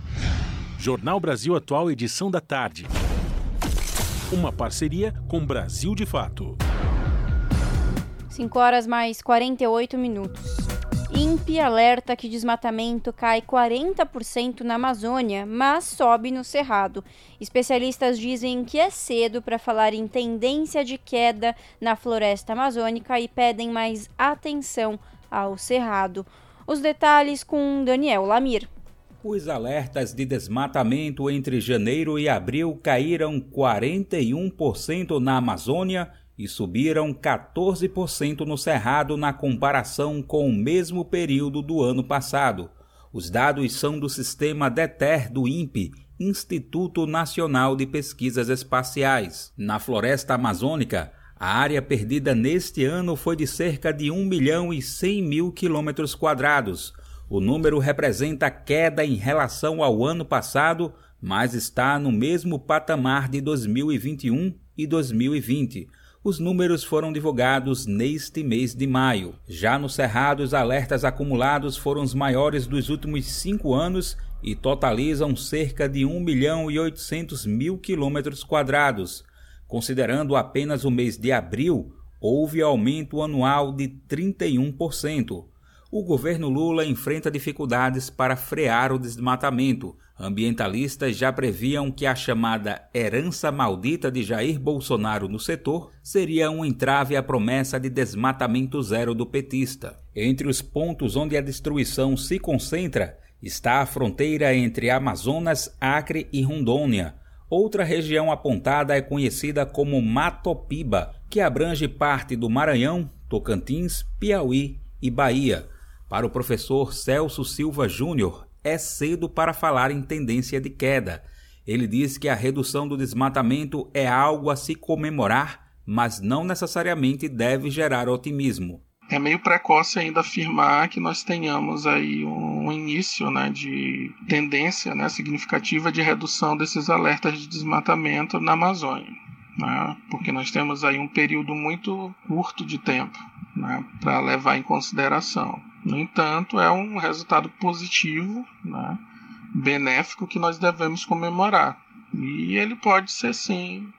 Speaker 2: Jornal Brasil Atual, edição da tarde. Uma parceria com Brasil de Fato.
Speaker 3: 5 horas mais 48 minutos. INPE alerta que desmatamento cai 40% na Amazônia, mas sobe no Cerrado. Especialistas dizem que é cedo para falar em tendência de queda na floresta amazônica e pedem mais atenção ao Cerrado. Os detalhes com Daniel Lamir.
Speaker 18: Os alertas de desmatamento entre janeiro e abril caíram 41% na Amazônia e subiram 14% no Cerrado na comparação com o mesmo período do ano passado. Os dados são do sistema DETER do INPE, Instituto Nacional de Pesquisas Espaciais. Na floresta amazônica, a área perdida neste ano foi de cerca de 1 milhão e 100 mil quilômetros quadrados. O número representa queda em relação ao ano passado, mas está no mesmo patamar de 2021 e 2020. Os números foram divulgados neste mês de maio. Já no Cerrado, os alertas acumulados foram os maiores dos últimos cinco anos e totalizam cerca de 1 milhão e 800 mil quilômetros quadrados. Considerando apenas o mês de abril, houve aumento anual de 31% o governo Lula enfrenta dificuldades para frear o desmatamento. Ambientalistas já previam que a chamada herança maldita de Jair Bolsonaro no setor seria um entrave à promessa de desmatamento zero do petista. Entre os pontos onde a destruição se concentra está a fronteira entre Amazonas, Acre e Rondônia. Outra região apontada é conhecida como Matopiba, que abrange parte do Maranhão, Tocantins, Piauí e Bahia. Para o professor Celso Silva Júnior, é cedo para falar em tendência de queda. Ele diz que a redução do desmatamento é algo a se comemorar, mas não necessariamente deve gerar otimismo.
Speaker 19: É meio precoce ainda afirmar que nós tenhamos aí um início né, de tendência né, significativa de redução desses alertas de desmatamento na Amazônia, né, porque nós temos aí um período muito curto de tempo né, para levar em consideração. No entanto, é um resultado positivo, né, benéfico que nós devemos comemorar. E ele pode ser sim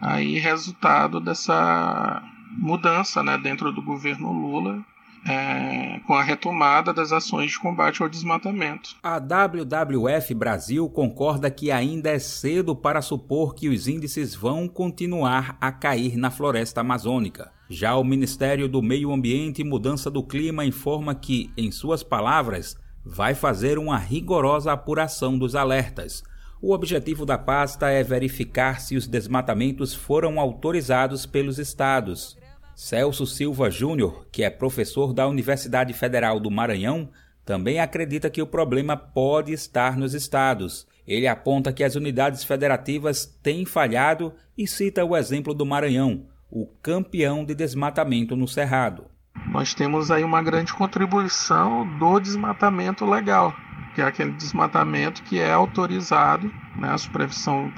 Speaker 19: aí resultado dessa mudança né, dentro do governo Lula é, com a retomada das ações de combate ao desmatamento.
Speaker 18: A WWF Brasil concorda que ainda é cedo para supor que os índices vão continuar a cair na floresta amazônica. Já o Ministério do Meio Ambiente e Mudança do Clima informa que, em suas palavras, vai fazer uma rigorosa apuração dos alertas. O objetivo da pasta é verificar se os desmatamentos foram autorizados pelos estados. Celso Silva Júnior, que é professor da Universidade Federal do Maranhão, também acredita que o problema pode estar nos estados. Ele aponta que as unidades federativas têm falhado e cita o exemplo do Maranhão, o campeão de desmatamento no Cerrado.
Speaker 19: Nós temos aí uma grande contribuição do desmatamento legal, que é aquele desmatamento que é autorizado, né, a supervisão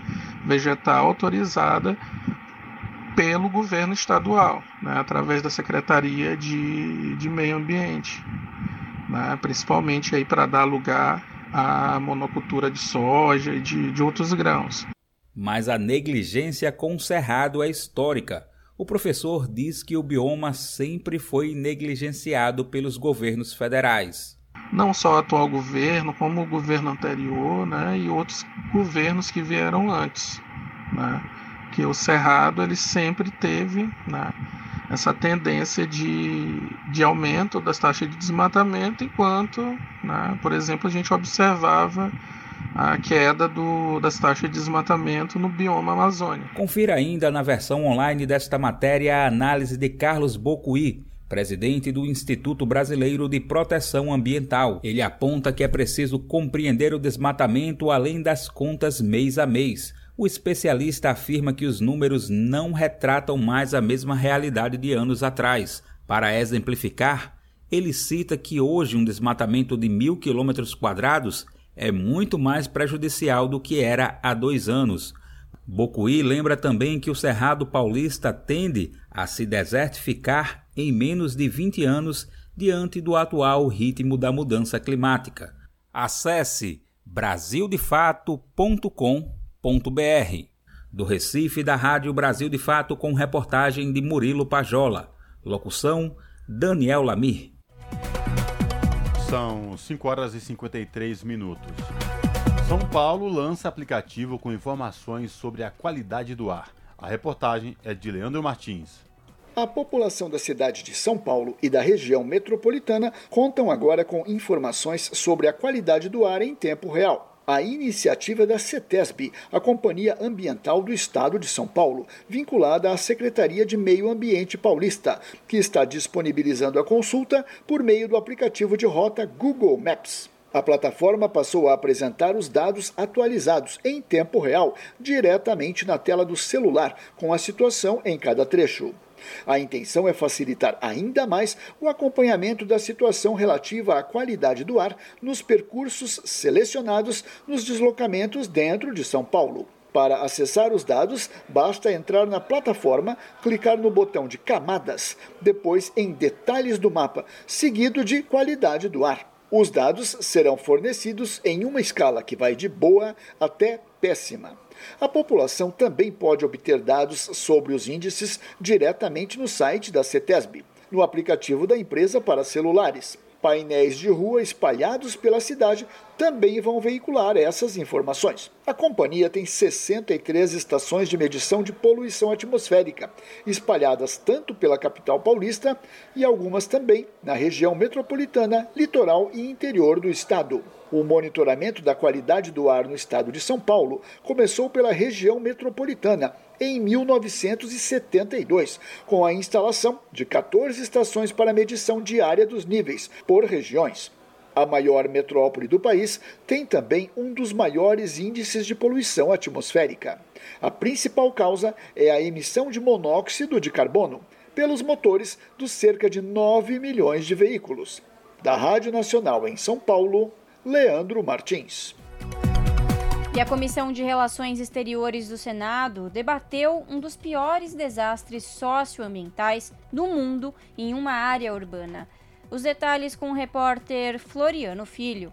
Speaker 19: vegetal autorizada pelo governo estadual, né, através da Secretaria de, de Meio Ambiente, né, principalmente aí para dar lugar à monocultura de soja e de, de outros grãos.
Speaker 18: Mas a negligência com o cerrado é histórica o professor diz que o bioma sempre foi negligenciado pelos governos federais.
Speaker 19: Não só o atual governo, como o governo anterior né, e outros governos que vieram antes. Né, que o Cerrado ele sempre teve né, essa tendência de, de aumento das taxas de desmatamento, enquanto, né, por exemplo, a gente observava a queda do, das taxas de desmatamento no bioma Amazônia.
Speaker 18: Confira ainda na versão online desta matéria a análise de Carlos Bocuí, presidente do Instituto Brasileiro de Proteção Ambiental. Ele aponta que é preciso compreender o desmatamento além das contas mês a mês. O especialista afirma que os números não retratam mais a mesma realidade de anos atrás. Para exemplificar, ele cita que hoje um desmatamento de mil quilômetros quadrados é muito mais prejudicial do que era há dois anos. Bocuí lembra também que o Cerrado Paulista tende a se desertificar em menos de 20 anos diante do atual ritmo da mudança climática. Acesse brasildefato.com.br. Do Recife, da Rádio Brasil de Fato, com reportagem de Murilo Pajola. Locução: Daniel Lamir.
Speaker 1: São 5 horas e 53 minutos. São Paulo lança aplicativo com informações sobre a qualidade do ar. A reportagem é de Leandro Martins.
Speaker 4: A população da cidade de São Paulo e da região metropolitana contam agora com informações sobre a qualidade do ar em tempo real. A iniciativa da CETESB, a Companhia Ambiental do Estado de São Paulo, vinculada à Secretaria de Meio Ambiente Paulista, que está disponibilizando a consulta por meio do aplicativo de rota Google Maps. A plataforma passou a apresentar os dados atualizados em tempo real, diretamente na tela do celular, com a situação em cada trecho. A intenção é facilitar ainda mais o acompanhamento da situação relativa à qualidade do ar nos percursos selecionados nos deslocamentos dentro de São Paulo. Para acessar os dados, basta entrar na plataforma, clicar no botão de camadas, depois em detalhes do mapa, seguido de qualidade do ar. Os dados serão fornecidos em uma escala que vai de boa até péssima. A população também pode obter dados sobre os índices diretamente no site da CETESB, no aplicativo da empresa para celulares. Painéis de rua espalhados pela cidade também vão veicular essas informações. A companhia tem 63 estações de medição de poluição atmosférica, espalhadas tanto pela capital paulista e algumas também na região metropolitana, litoral e interior do estado. O monitoramento da qualidade do ar no estado de São Paulo começou pela região metropolitana em 1972, com a instalação de 14 estações para medição diária dos níveis por regiões. A maior metrópole do país tem também um dos maiores índices de poluição atmosférica. A principal causa é a emissão de monóxido de carbono pelos motores dos cerca de 9 milhões de veículos. Da Rádio Nacional em São Paulo, Leandro Martins.
Speaker 3: E a Comissão de Relações Exteriores do Senado debateu um dos piores desastres socioambientais do mundo em uma área urbana. Os detalhes com o repórter Floriano Filho.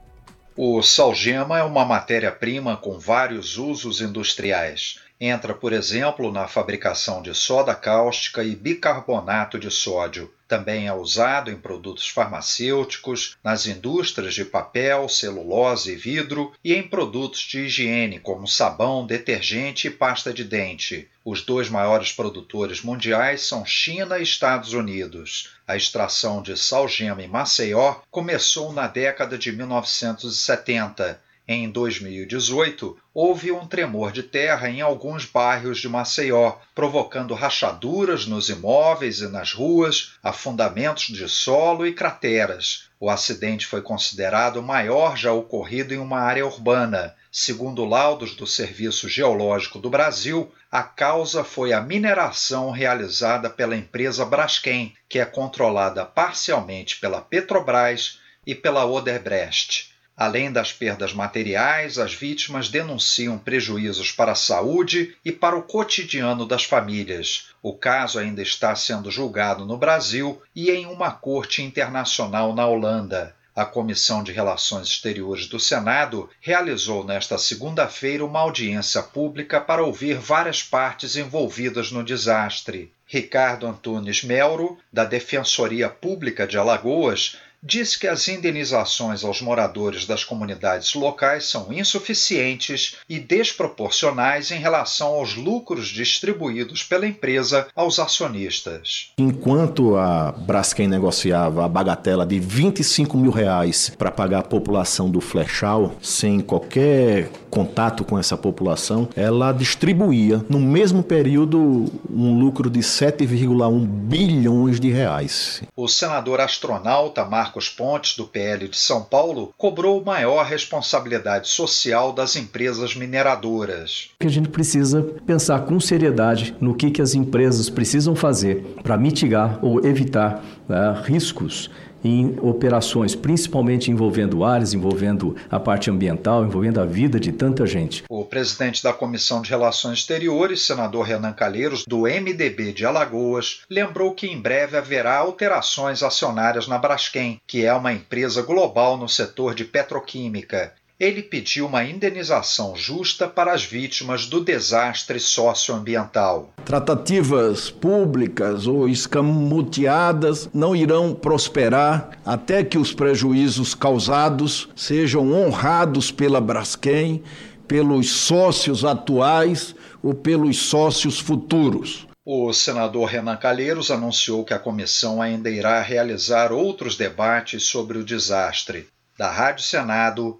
Speaker 20: O salgema é uma matéria-prima com vários usos industriais. Entra, por exemplo, na fabricação de soda cáustica e bicarbonato de sódio. Também é usado em produtos farmacêuticos, nas indústrias de papel, celulose e vidro e em produtos de higiene, como sabão, detergente e pasta de dente. Os dois maiores produtores mundiais são China e Estados Unidos. A extração de salgema em Maceió começou na década de 1970 em 2018, houve um tremor de terra em alguns bairros de Maceió, provocando rachaduras nos imóveis e nas ruas, afundamentos de solo e crateras. O acidente foi considerado o maior já ocorrido em uma área urbana. Segundo laudos do Serviço Geológico do Brasil, a causa foi a mineração realizada pela empresa Braskem, que é controlada parcialmente pela Petrobras e pela Odebrecht. Além das perdas materiais, as vítimas denunciam prejuízos para a saúde e para o cotidiano das famílias. O caso ainda está sendo julgado no Brasil e em uma corte internacional na Holanda. A Comissão de Relações Exteriores do Senado realizou nesta segunda-feira uma audiência pública para ouvir várias partes envolvidas no desastre. Ricardo Antunes Melro, da Defensoria Pública de Alagoas, diz que as indenizações aos moradores das comunidades locais são insuficientes e desproporcionais em relação aos lucros distribuídos pela empresa aos acionistas.
Speaker 21: Enquanto a Braskem negociava a bagatela de 25 mil reais para pagar a população do Flechal, sem qualquer contato com essa população, ela distribuía no mesmo período um lucro de 7,1 bilhões de reais.
Speaker 20: O senador astronauta Marcos Marcos Pontes, do PL de São Paulo, cobrou maior responsabilidade social das empresas mineradoras.
Speaker 22: Que a gente precisa pensar com seriedade no que, que as empresas precisam fazer para mitigar ou evitar né, riscos em operações, principalmente envolvendo áreas, envolvendo a parte ambiental, envolvendo a vida de tanta gente.
Speaker 20: O presidente da Comissão de Relações Exteriores, senador Renan Calheiros, do MDB de Alagoas, lembrou que em breve haverá alterações acionárias na Braskem, que é uma empresa global no setor de petroquímica. Ele pediu uma indenização justa para as vítimas do desastre socioambiental.
Speaker 21: Tratativas públicas ou escamoteadas não irão prosperar até que os prejuízos causados sejam honrados pela Braskem, pelos sócios atuais ou pelos sócios futuros.
Speaker 20: O senador Renan Calheiros anunciou que a comissão ainda irá realizar outros debates sobre o desastre. Da Rádio Senado,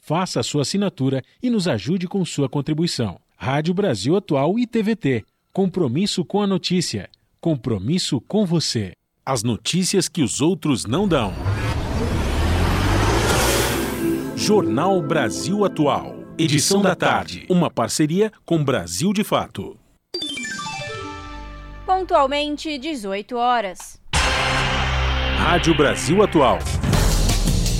Speaker 2: faça a sua assinatura e nos ajude com sua contribuição. Rádio Brasil Atual e TVT. Compromisso com a notícia. Compromisso com você. As notícias que os outros não dão. Jornal Brasil Atual. Edição da tarde. Uma parceria com Brasil de Fato.
Speaker 3: Pontualmente, 18 horas.
Speaker 2: Rádio Brasil Atual.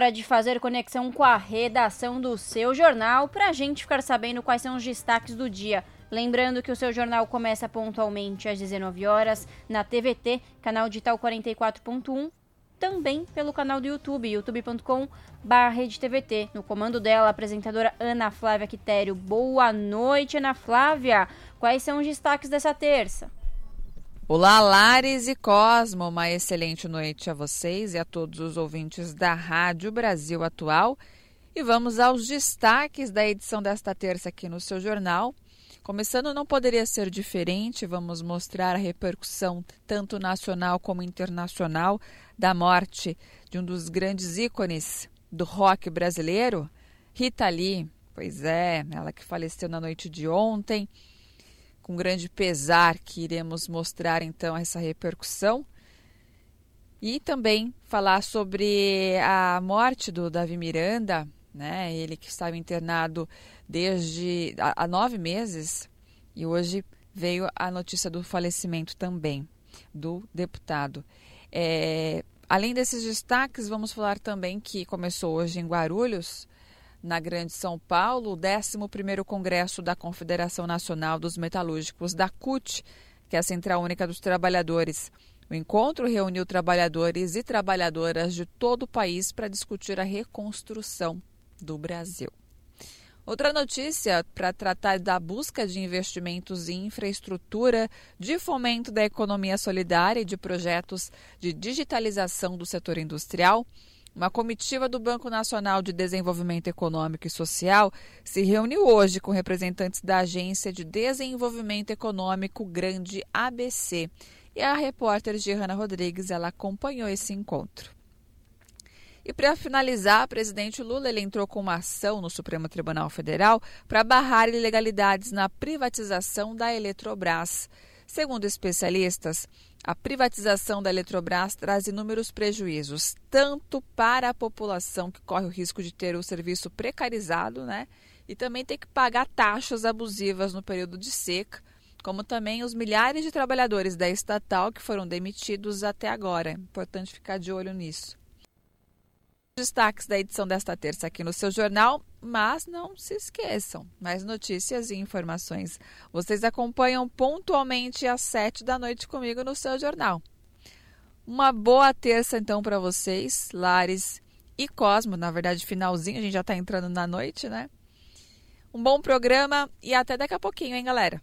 Speaker 3: hora de fazer conexão com a redação do seu jornal para a gente ficar sabendo quais são os destaques do dia. Lembrando que o seu jornal começa pontualmente às 19 horas na TVT, canal digital 44.1, também pelo canal do YouTube, youtube.com TVT. No comando dela, a apresentadora Ana Flávia Quitério. Boa noite, Ana Flávia. Quais são os destaques dessa terça?
Speaker 23: Olá, Lares e Cosmo. Uma excelente noite a vocês e a todos os ouvintes da Rádio Brasil Atual. E vamos aos destaques da edição desta terça aqui no seu jornal. Começando, não poderia ser diferente, vamos mostrar a repercussão, tanto nacional como internacional, da morte de um dos grandes ícones do rock brasileiro, Rita Lee. Pois é, ela que faleceu na noite de ontem. Com grande pesar que iremos mostrar então essa repercussão. E também falar sobre a morte do Davi Miranda, né? Ele que estava internado desde há nove meses e hoje veio a notícia do falecimento também do deputado. É, além desses destaques, vamos falar também que começou hoje em Guarulhos, na Grande São Paulo, o 11º Congresso da Confederação Nacional dos Metalúrgicos, da CUT, que é a Central Única dos Trabalhadores. O encontro reuniu trabalhadores e trabalhadoras de todo o país para discutir a reconstrução do Brasil. Outra notícia para tratar da busca de investimentos em infraestrutura, de fomento da economia solidária e de projetos de digitalização do setor industrial. Uma comitiva do Banco Nacional de Desenvolvimento Econômico e Social se reuniu hoje com representantes da Agência de Desenvolvimento Econômico Grande ABC. E a repórter Giana Rodrigues ela acompanhou esse encontro. E para finalizar, o presidente Lula ele entrou com uma ação no Supremo Tribunal Federal para barrar ilegalidades na privatização da Eletrobras. Segundo especialistas, a privatização da Eletrobras traz inúmeros prejuízos, tanto para a população que corre o risco de ter o serviço precarizado, né? E também ter que pagar taxas abusivas no período de seca, como também os milhares de trabalhadores da estatal que foram demitidos até agora. Importante ficar de olho nisso destaques da edição desta terça aqui no seu jornal, mas não se esqueçam, mais notícias e informações vocês acompanham pontualmente às sete da noite comigo no seu jornal. Uma boa terça então para vocês, Lares e Cosmo, na verdade finalzinho, a gente já está entrando na noite, né? Um bom programa e até daqui a pouquinho, hein, galera?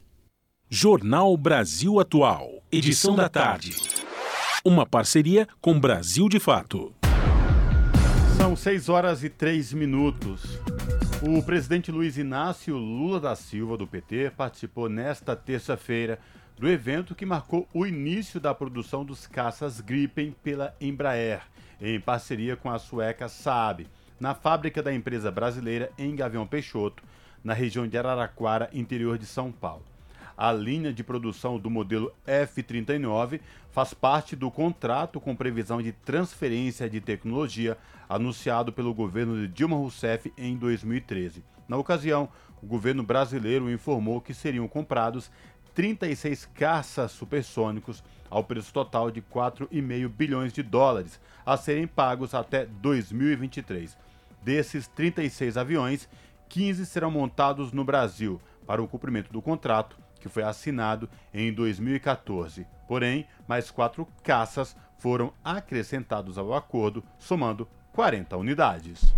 Speaker 2: Jornal Brasil Atual, edição da tarde. Uma parceria com Brasil de Fato
Speaker 1: 6 horas e 3 minutos. O presidente Luiz Inácio Lula da Silva, do PT, participou nesta terça-feira do evento que marcou o início da produção dos caças Gripen pela Embraer, em parceria com a sueca Saab, na fábrica da empresa brasileira em Gavião Peixoto, na região de Araraquara, interior de São Paulo. A linha de produção do modelo F-39 faz parte do contrato com previsão de transferência de tecnologia anunciado pelo governo de Dilma Rousseff em 2013. Na ocasião, o governo brasileiro informou que seriam comprados 36 caças supersônicos ao preço total de 4,5 bilhões de dólares, a serem pagos até 2023. Desses 36 aviões, 15 serão montados no Brasil para o cumprimento do contrato que foi assinado em 2014. Porém, mais quatro caças foram acrescentados ao acordo, somando 40 unidades.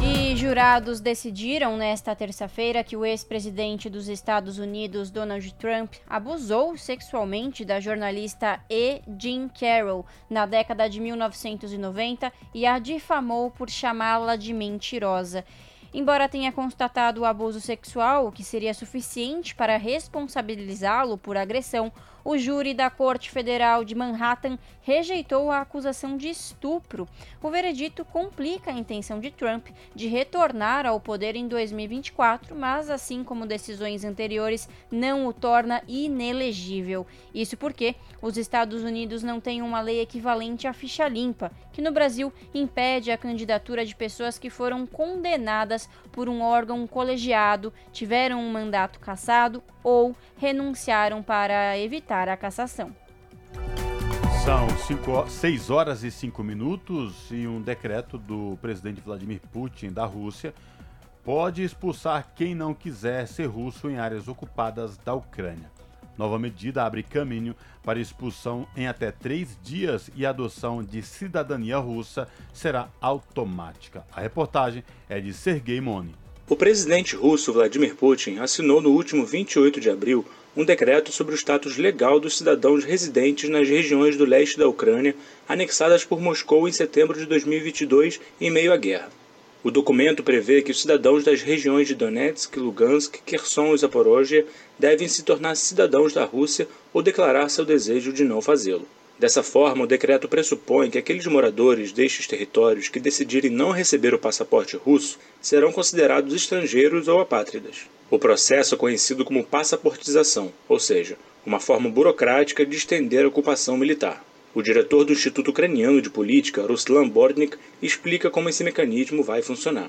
Speaker 3: E jurados decidiram nesta terça-feira que o ex-presidente dos Estados Unidos, Donald Trump, abusou sexualmente da jornalista E. Jean Carroll na década de 1990 e a difamou por chamá-la de mentirosa. Embora tenha constatado o abuso sexual, o que seria suficiente para responsabilizá-lo por agressão, o júri da Corte Federal de Manhattan rejeitou a acusação de estupro. O veredito complica a intenção de Trump de retornar ao poder em 2024, mas, assim como decisões anteriores, não o torna inelegível. Isso porque os Estados Unidos não têm uma lei equivalente à ficha limpa, que no Brasil impede a candidatura de pessoas que foram condenadas por um órgão colegiado, tiveram um mandato cassado ou renunciaram para evitar a cassação.
Speaker 1: São 6 horas e 5 minutos e um decreto do presidente Vladimir Putin da Rússia pode expulsar quem não quiser ser russo em áreas ocupadas da Ucrânia. Nova medida abre caminho para expulsão em até três dias e a adoção de cidadania russa será automática. A reportagem é de Sergei Moni.
Speaker 24: O presidente russo Vladimir Putin assinou no último 28 de abril um decreto sobre o status legal dos cidadãos residentes nas regiões do leste da Ucrânia anexadas por Moscou em setembro de 2022 em meio à guerra. O documento prevê que os cidadãos das regiões de Donetsk, Lugansk, Kherson e Zaporozhye devem se tornar cidadãos da Rússia ou declarar seu desejo de não fazê-lo. Dessa forma, o decreto pressupõe que aqueles moradores destes territórios que decidirem não receber o passaporte russo serão considerados estrangeiros ou apátridas. O processo é conhecido como passaportização, ou seja, uma forma burocrática de estender a ocupação militar. O diretor do Instituto Ucraniano de Política, Ruslan Bornik, explica como esse mecanismo vai funcionar.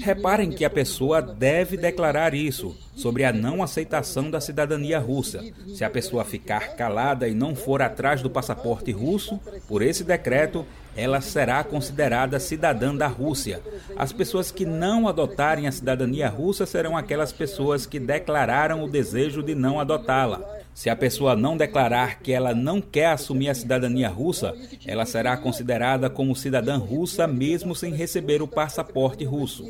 Speaker 18: Reparem que a pessoa deve declarar isso, sobre a não aceitação da cidadania russa. Se a pessoa ficar calada e não for atrás do passaporte russo, por esse decreto, ela será considerada cidadã da Rússia. As pessoas que não adotarem a cidadania russa serão aquelas pessoas que declararam o desejo de não adotá-la. Se a pessoa não declarar que ela não quer assumir a cidadania russa, ela será considerada como cidadã russa mesmo sem receber o passaporte russo.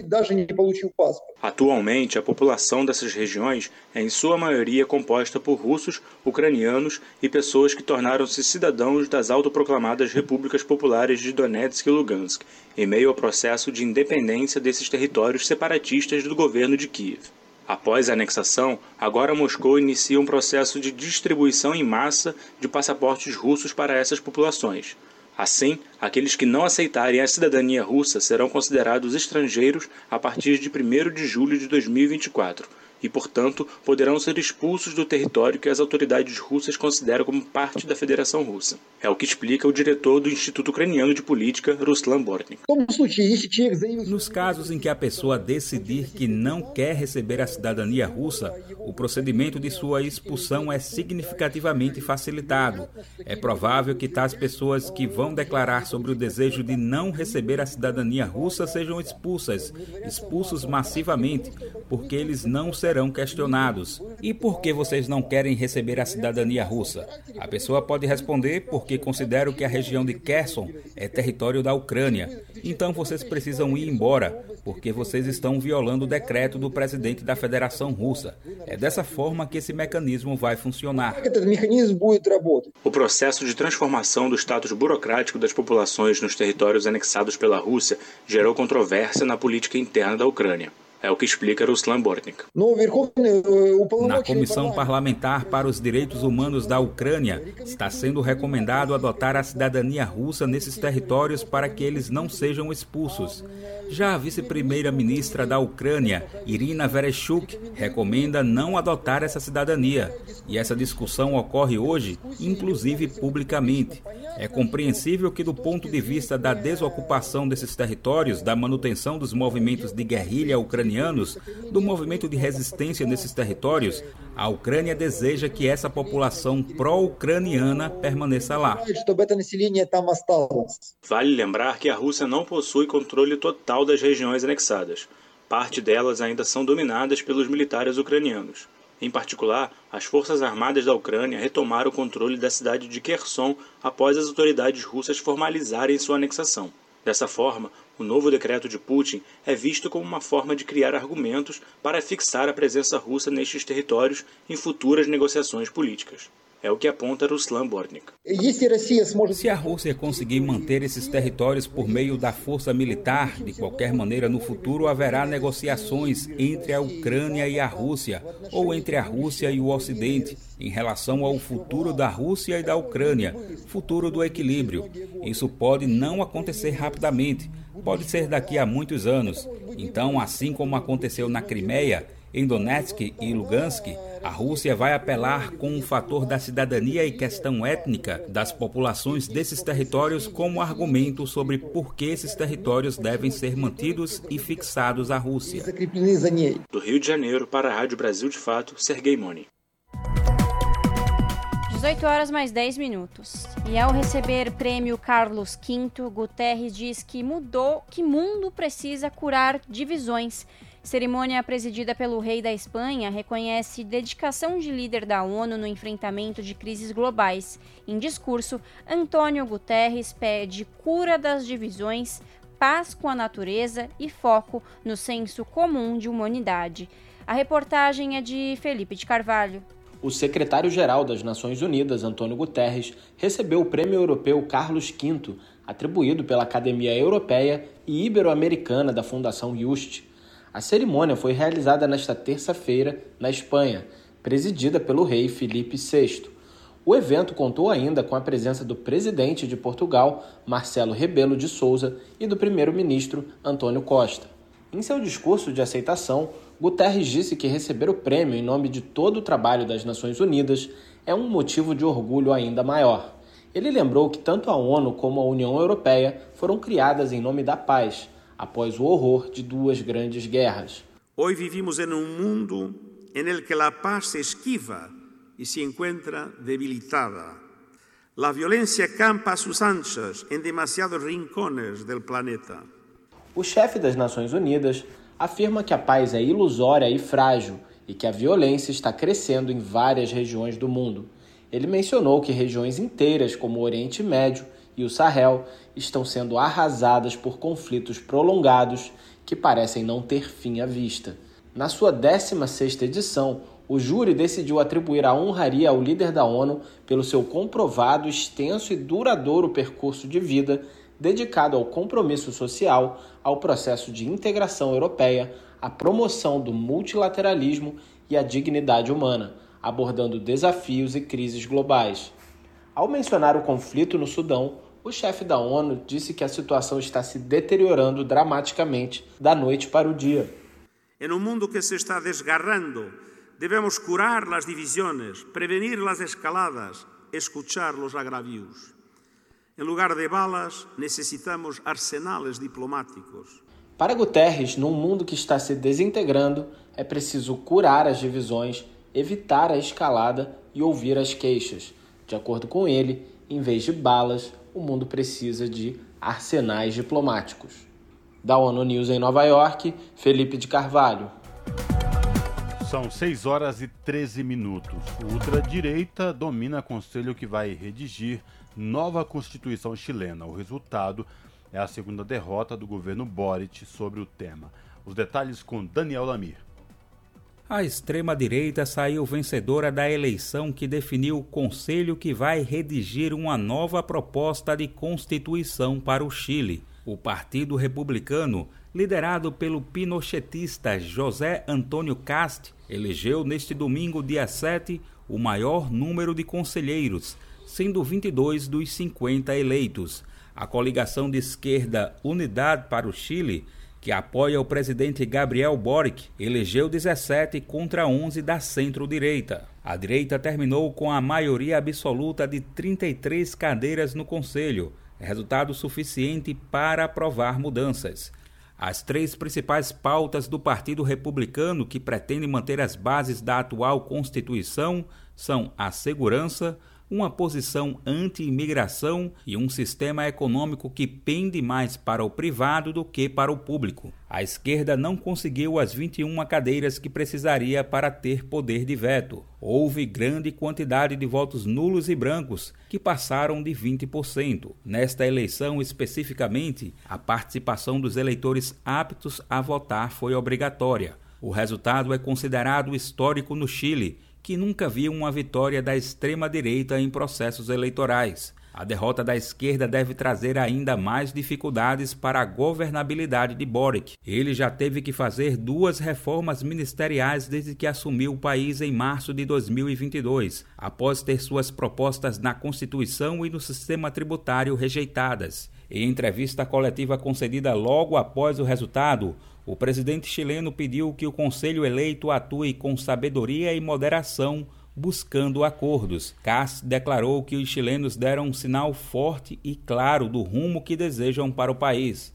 Speaker 24: Atualmente, a população dessas regiões é em sua maioria composta por russos, ucranianos e pessoas que tornaram-se cidadãos das autoproclamadas repúblicas populares de Donetsk e Lugansk, em meio ao processo de independência desses territórios separatistas do governo de Kiev. Após a anexação, agora Moscou inicia um processo de distribuição em massa de passaportes russos para essas populações. Assim, aqueles que não aceitarem a cidadania russa serão considerados estrangeiros a partir de 1 de julho de 2024 e, portanto, poderão ser expulsos do território que as autoridades russas consideram como parte da Federação Russa. É o que explica o diretor do Instituto Ucraniano de Política, Ruslan Bortnik.
Speaker 18: Nos casos em que a pessoa decidir que não quer receber a cidadania russa, o procedimento de sua expulsão é significativamente facilitado. É provável que tais pessoas que vão declarar sobre o desejo de não receber a cidadania russa sejam expulsas, expulsos massivamente, porque eles não serão questionados. E por que vocês não querem receber a cidadania russa? A pessoa pode responder porque considero que a região de Kherson é território da Ucrânia. Então vocês precisam ir embora, porque vocês estão violando o decreto do presidente da Federação Russa. É dessa forma que esse mecanismo vai funcionar.
Speaker 24: O processo de transformação do status burocrático das populações nos territórios anexados pela Rússia gerou controvérsia na política interna da Ucrânia. É o que explica Ruslan Bortnik.
Speaker 18: Na Comissão Parlamentar para os Direitos Humanos da Ucrânia, está sendo recomendado adotar a cidadania russa nesses territórios para que eles não sejam expulsos. Já a vice-primeira-ministra da Ucrânia, Irina Vereshchuk, recomenda não adotar essa cidadania. E essa discussão ocorre hoje, inclusive publicamente. É compreensível que, do ponto de vista da desocupação desses territórios, da manutenção dos movimentos de guerrilha ucranianos, do movimento de resistência nesses territórios, a Ucrânia deseja que essa população pró-ucraniana permaneça lá.
Speaker 24: Vale lembrar que a Rússia não possui controle total das regiões anexadas. Parte delas ainda são dominadas pelos militares ucranianos. Em particular, as forças armadas da Ucrânia retomaram o controle da cidade de Kherson após as autoridades russas formalizarem sua anexação. Dessa forma, o novo decreto de Putin é visto como uma forma de criar argumentos para fixar a presença russa nestes territórios em futuras negociações políticas. É o que aponta Ruslan Bortnik.
Speaker 18: Se a Rússia conseguir manter esses territórios por meio da força militar, de qualquer maneira no futuro haverá negociações entre a Ucrânia e a Rússia, ou entre a Rússia e o Ocidente, em relação ao futuro da Rússia e da Ucrânia, futuro do equilíbrio. Isso pode não acontecer rapidamente, pode ser daqui a muitos anos. Então, assim como aconteceu na Crimeia, em Donetsk e Lugansk, a Rússia vai apelar com o fator da cidadania e questão étnica das populações desses territórios como argumento sobre por que esses territórios devem ser mantidos e fixados à Rússia.
Speaker 24: Do Rio de Janeiro para a Rádio Brasil de Fato, Sergei Moni.
Speaker 3: 18 horas mais 10 minutos. E ao receber prêmio Carlos V, Guterres diz que mudou, que mundo precisa curar divisões Cerimônia presidida pelo rei da Espanha reconhece dedicação de líder da ONU no enfrentamento de crises globais. Em discurso, Antônio Guterres pede cura das divisões, paz com a natureza e foco no senso comum de humanidade. A reportagem é de Felipe de Carvalho.
Speaker 25: O secretário-geral das Nações Unidas, Antônio Guterres, recebeu o Prêmio Europeu Carlos V, atribuído pela Academia Europeia e Ibero-Americana da Fundação Just. A cerimônia foi realizada nesta terça-feira na Espanha, presidida pelo rei Felipe VI. O evento contou ainda com a presença do presidente de Portugal, Marcelo Rebelo de Souza, e do primeiro-ministro Antônio Costa. Em seu discurso de aceitação, Guterres disse que receber o prêmio em nome de todo o trabalho das Nações Unidas é um motivo de orgulho ainda maior. Ele lembrou que tanto a ONU como a União Europeia foram criadas em nome da paz após o horror de duas grandes guerras.
Speaker 26: Hoje vivimos em um mundo em que a paz se esquiva e se encontra debilitada. A violência campa a suas anchas em demasiados rincones do planeta.
Speaker 25: O chefe das Nações Unidas afirma que a paz é ilusória e frágil e que a violência está crescendo em várias regiões do mundo. Ele mencionou que regiões inteiras, como o Oriente Médio e o Sahel estão sendo arrasadas por conflitos prolongados que parecem não ter fim à vista. Na sua 16ª edição, o júri decidiu atribuir a honraria ao líder da ONU pelo seu comprovado, extenso e duradouro percurso de vida dedicado ao compromisso social, ao processo de integração europeia, à promoção do multilateralismo e à dignidade humana, abordando desafios e crises globais. Ao mencionar o conflito no Sudão, o chefe da ONU disse que a situação está se deteriorando dramaticamente da noite para o dia.
Speaker 26: Em um mundo que se está desgarrando, devemos curar as divisões, prevenir as escaladas, escuchar os agravios. Em lugar de balas, necessitamos arsenales diplomáticos.
Speaker 25: Para Guterres, num mundo que está se desintegrando, é preciso curar as divisões, evitar a escalada e ouvir as queixas de acordo com ele, em vez de balas, o mundo precisa de arsenais diplomáticos. Da ONU News em Nova York, Felipe de Carvalho.
Speaker 1: São 6 horas e 13 minutos. Ultradireita domina conselho que vai redigir nova Constituição chilena. O resultado é a segunda derrota do governo Boric sobre o tema. Os detalhes com Daniel Lamir.
Speaker 18: A extrema-direita saiu vencedora da eleição que definiu o conselho que vai redigir uma nova proposta de constituição para o Chile. O Partido Republicano, liderado pelo pinochetista José Antônio Cast, elegeu neste domingo, dia 7, o maior número de conselheiros, sendo 22 dos 50 eleitos. A coligação de esquerda Unidade para o Chile que apoia o presidente Gabriel Boric, elegeu 17 contra 11 da centro-direita. A direita terminou com a maioria absoluta de 33 cadeiras no Conselho, resultado suficiente para aprovar mudanças. As três principais pautas do Partido Republicano, que pretende manter as bases da atual Constituição, são a segurança, uma posição anti-imigração e um sistema econômico que pende mais para o privado do que para o público. A esquerda não conseguiu as 21 cadeiras que precisaria para ter poder de veto. Houve grande quantidade de votos nulos e brancos, que passaram de 20%. Nesta eleição especificamente, a participação dos eleitores aptos a votar foi obrigatória. O resultado é considerado histórico no Chile que nunca viu uma vitória da extrema-direita em processos eleitorais. A derrota da esquerda deve trazer ainda mais dificuldades para a governabilidade de Boric. Ele já teve que fazer duas reformas ministeriais desde que assumiu o país em março de 2022, após ter suas propostas na Constituição e no sistema tributário rejeitadas. Em entrevista coletiva concedida logo após o resultado, o presidente chileno pediu que o Conselho eleito atue com sabedoria e moderação, buscando acordos. Cass declarou que os chilenos deram um sinal forte e claro do rumo que desejam para o país.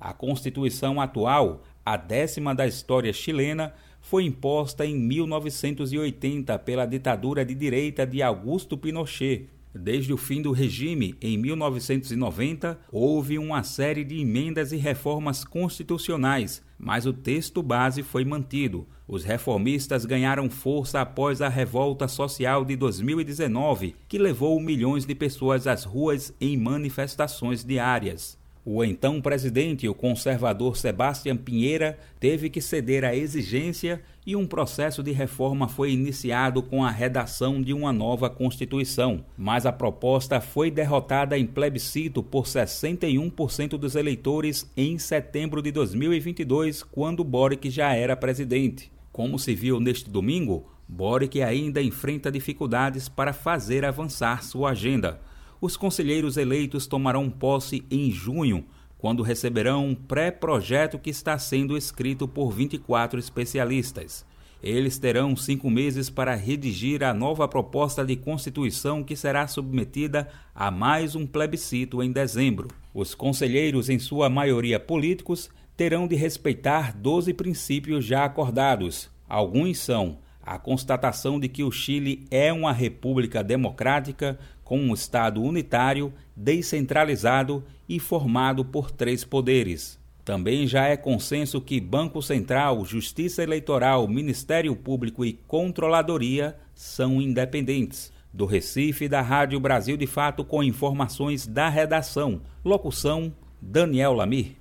Speaker 18: A Constituição atual, a décima da história chilena, foi imposta em 1980 pela ditadura de direita de Augusto Pinochet. Desde o fim do regime, em 1990, houve uma série de emendas e reformas constitucionais, mas o texto base foi mantido. Os reformistas ganharam força após a revolta social de 2019, que levou milhões de pessoas às ruas em manifestações diárias. O então presidente, o conservador Sebastião Pinheira, teve que ceder à exigência e um processo de reforma foi iniciado com a redação de uma nova Constituição. Mas a proposta foi derrotada em plebiscito por 61% dos eleitores em setembro de 2022, quando Boric já era presidente. Como se viu neste domingo, Boric ainda enfrenta dificuldades para fazer avançar sua agenda os conselheiros eleitos tomarão posse em junho, quando receberão um pré-projeto que está sendo escrito por 24 especialistas. Eles terão cinco meses para redigir a nova proposta de Constituição que será submetida a mais um plebiscito em dezembro. Os conselheiros, em sua maioria políticos, terão de respeitar 12 princípios já acordados. Alguns são a constatação de que o Chile é uma república democrática com um Estado unitário, descentralizado e formado por três poderes. Também já é consenso que Banco Central, Justiça Eleitoral, Ministério Público e Controladoria são independentes. Do Recife, da Rádio Brasil de Fato, com informações da redação. Locução: Daniel Lamir.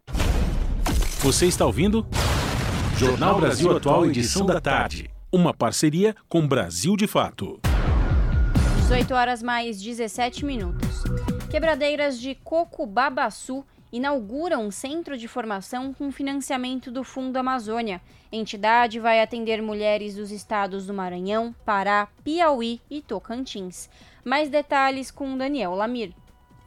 Speaker 2: Você está ouvindo? Jornal Brasil Atual, edição da tarde. Uma parceria com Brasil de Fato.
Speaker 3: 18 horas mais 17 minutos. Quebradeiras de Cocubabaçu inauguram um centro de formação com financiamento do Fundo Amazônia. A entidade vai atender mulheres dos estados do Maranhão, Pará, Piauí e Tocantins. Mais detalhes com Daniel Lamir.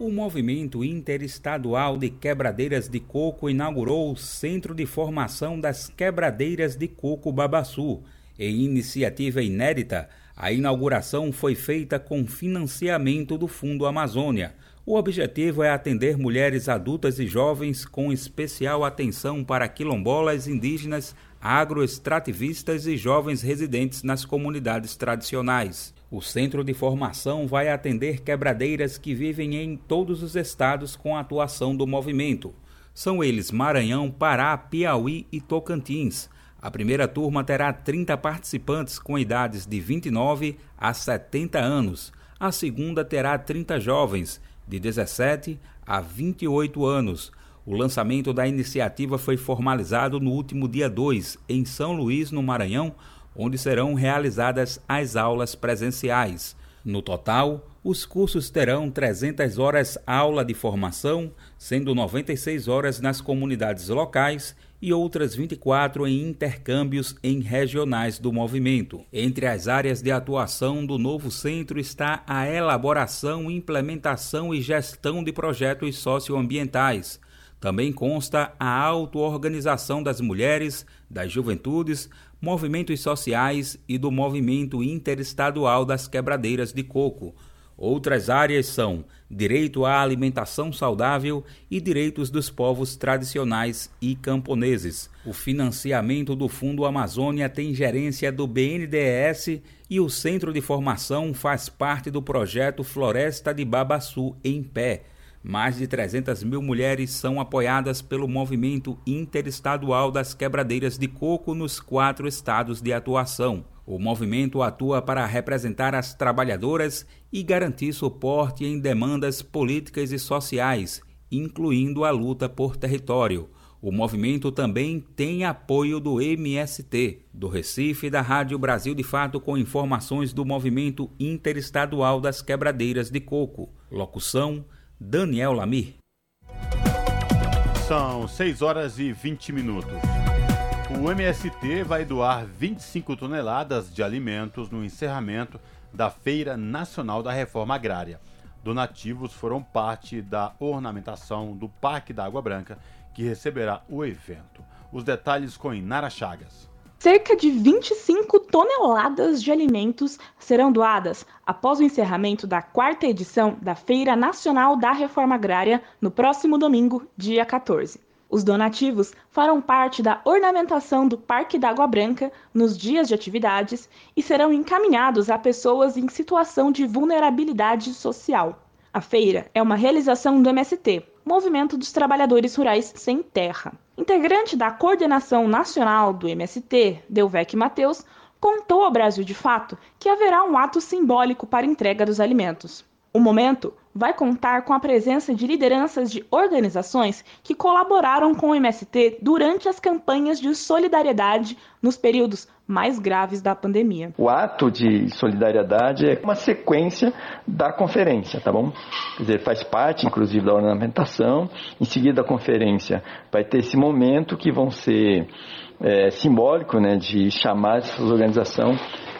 Speaker 18: O movimento interestadual de quebradeiras de coco inaugurou o Centro de Formação das Quebradeiras de Coco Babaçu. Em iniciativa inédita, a inauguração foi feita com financiamento do Fundo Amazônia. O objetivo é atender mulheres adultas e jovens com especial atenção para quilombolas indígenas, agroextrativistas e jovens residentes nas comunidades tradicionais. O centro de formação vai atender quebradeiras que vivem em todos os estados com a atuação do movimento. São eles Maranhão, Pará, Piauí e Tocantins. A primeira turma terá 30 participantes com idades de 29 a 70 anos. A segunda terá 30 jovens, de 17 a 28 anos. O lançamento da iniciativa foi formalizado no último dia 2, em São Luís, no Maranhão, onde serão realizadas as aulas presenciais. No total, os cursos terão 300 horas aula de formação, sendo 96 horas nas comunidades locais e outras 24 em intercâmbios em regionais do movimento. Entre as áreas de atuação do novo centro está a elaboração, implementação e gestão de projetos socioambientais. Também consta a auto-organização das mulheres, das juventudes, movimentos sociais e do movimento interestadual das quebradeiras de coco Outras áreas são direito à alimentação saudável e direitos dos povos tradicionais e camponeses. O financiamento do Fundo Amazônia tem gerência do BNDES e o Centro de Formação faz parte do projeto Floresta de Babaçu em Pé. Mais de 300 mil mulheres são apoiadas pelo movimento interestadual das quebradeiras de coco nos quatro estados de atuação. O movimento atua para representar as trabalhadoras e garantir suporte em demandas políticas e sociais, incluindo a luta por território. O movimento também tem apoio do MST, do Recife e da Rádio Brasil de Fato, com informações do movimento interestadual das quebradeiras de coco. Locução: Daniel Lamir.
Speaker 1: São 6 horas e 20 minutos. O MST vai doar 25 toneladas de alimentos no encerramento da Feira Nacional da Reforma Agrária. Donativos foram parte da ornamentação do Parque da Água Branca, que receberá o evento. Os detalhes com Inara Chagas.
Speaker 27: Cerca de 25 toneladas de alimentos serão doadas após o encerramento da quarta edição da Feira Nacional da Reforma Agrária no próximo domingo, dia 14. Os donativos farão parte da ornamentação do Parque da Água Branca nos dias de atividades e serão encaminhados a pessoas em situação de vulnerabilidade social. A feira é uma realização do MST, Movimento dos Trabalhadores Rurais Sem Terra. Integrante da coordenação nacional do MST, Delvec Mateus, contou ao Brasil de Fato que haverá um ato simbólico para entrega dos alimentos. O momento vai contar com a presença de lideranças de organizações que colaboraram com o MST durante as campanhas de solidariedade nos períodos mais graves da pandemia.
Speaker 28: O ato de solidariedade é uma sequência da conferência, tá bom? Quer dizer, faz parte, inclusive, da ornamentação. Em seguida, a conferência vai ter esse momento que vão ser é, simbólico, né, de chamar essa organização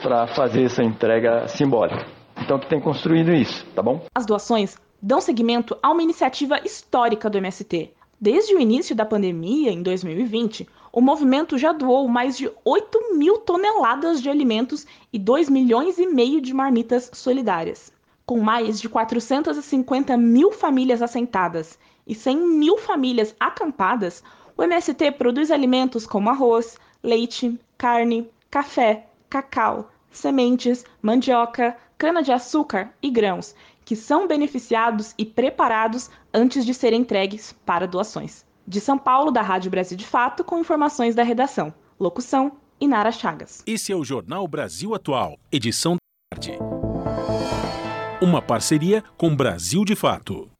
Speaker 28: para fazer essa entrega simbólica. Então que tem construído isso, tá bom?
Speaker 27: As doações dão seguimento a uma iniciativa histórica do MST. Desde o início da pandemia, em 2020, o movimento já doou mais de 8 mil toneladas de alimentos e 2 milhões e meio de marmitas solidárias. Com mais de 450 mil famílias assentadas e 100 mil famílias acampadas, o MST produz alimentos como arroz, leite, carne, café, cacau, sementes, mandioca, cana-de-açúcar e grãos, que são beneficiados e preparados antes de serem entregues para doações. De São Paulo, da Rádio Brasil de Fato, com informações da redação. Locução: Inara Chagas.
Speaker 2: Esse é o Jornal Brasil Atual, edição da tarde. Uma parceria com Brasil de Fato.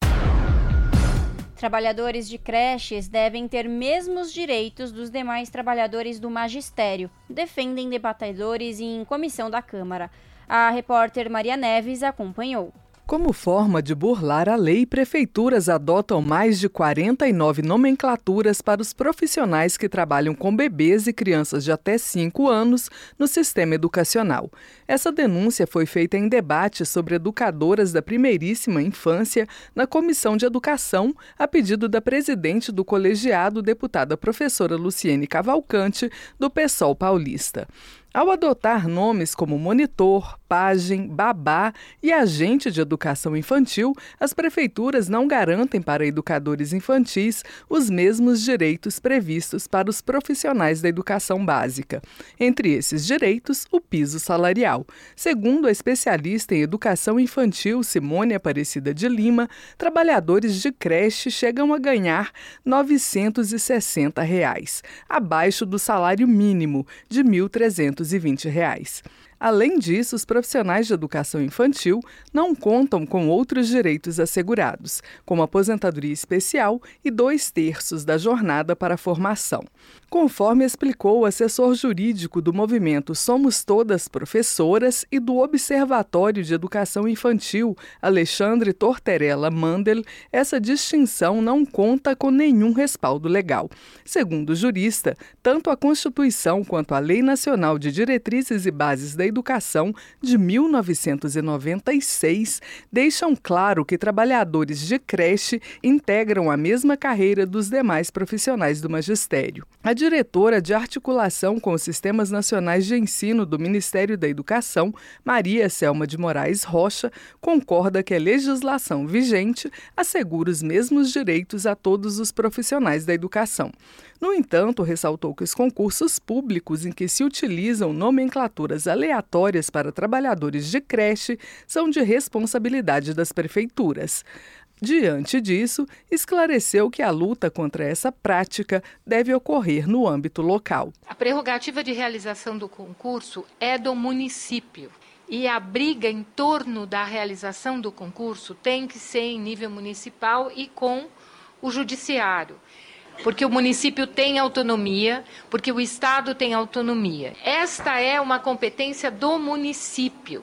Speaker 3: Trabalhadores de creches devem ter mesmos direitos dos demais trabalhadores do magistério, defendem debatedores em comissão da Câmara. A repórter Maria Neves acompanhou.
Speaker 8: Como forma de burlar a lei, prefeituras adotam mais de 49 nomenclaturas para os profissionais que trabalham com bebês e crianças de até 5 anos no sistema educacional. Essa denúncia foi feita em debate sobre educadoras da primeiríssima infância na Comissão de Educação, a pedido da presidente do colegiado, deputada professora Luciene Cavalcante, do PSOL paulista. Ao adotar nomes como monitor,
Speaker 29: pajem, babá e agente de educação infantil, as prefeituras não garantem para educadores infantis os mesmos direitos previstos para os profissionais da educação básica. Entre esses direitos, o piso salarial. Segundo a especialista em educação infantil Simone Aparecida de Lima, trabalhadores de creche chegam a ganhar 960 reais, abaixo do salário mínimo de R$ 1.320. Além disso, os profissionais de educação infantil não contam com outros direitos assegurados, como aposentadoria especial e dois terços da jornada para formação. Conforme explicou o assessor jurídico do movimento Somos Todas Professoras e do Observatório de Educação Infantil, Alexandre Torterella Mandel, essa distinção não conta com nenhum respaldo legal. Segundo o jurista, tanto a Constituição quanto a Lei Nacional de Diretrizes e Bases da Educação de 1996 deixam claro que trabalhadores de creche integram a mesma carreira dos demais profissionais do magistério. A diretora de articulação com os sistemas nacionais de ensino do Ministério da Educação, Maria Selma de Moraes Rocha, concorda que a legislação vigente assegura os mesmos direitos a todos os profissionais da educação. No entanto, ressaltou que os concursos públicos em que se utilizam nomenclaturas aleatórias para trabalhadores de creche são de responsabilidade das prefeituras. Diante disso, esclareceu que a luta contra essa prática deve ocorrer no âmbito local.
Speaker 30: A prerrogativa de realização do concurso é do município. E a briga em torno da realização do concurso tem que ser em nível municipal e com o judiciário porque o município tem autonomia, porque o Estado tem autonomia. Esta é uma competência do município.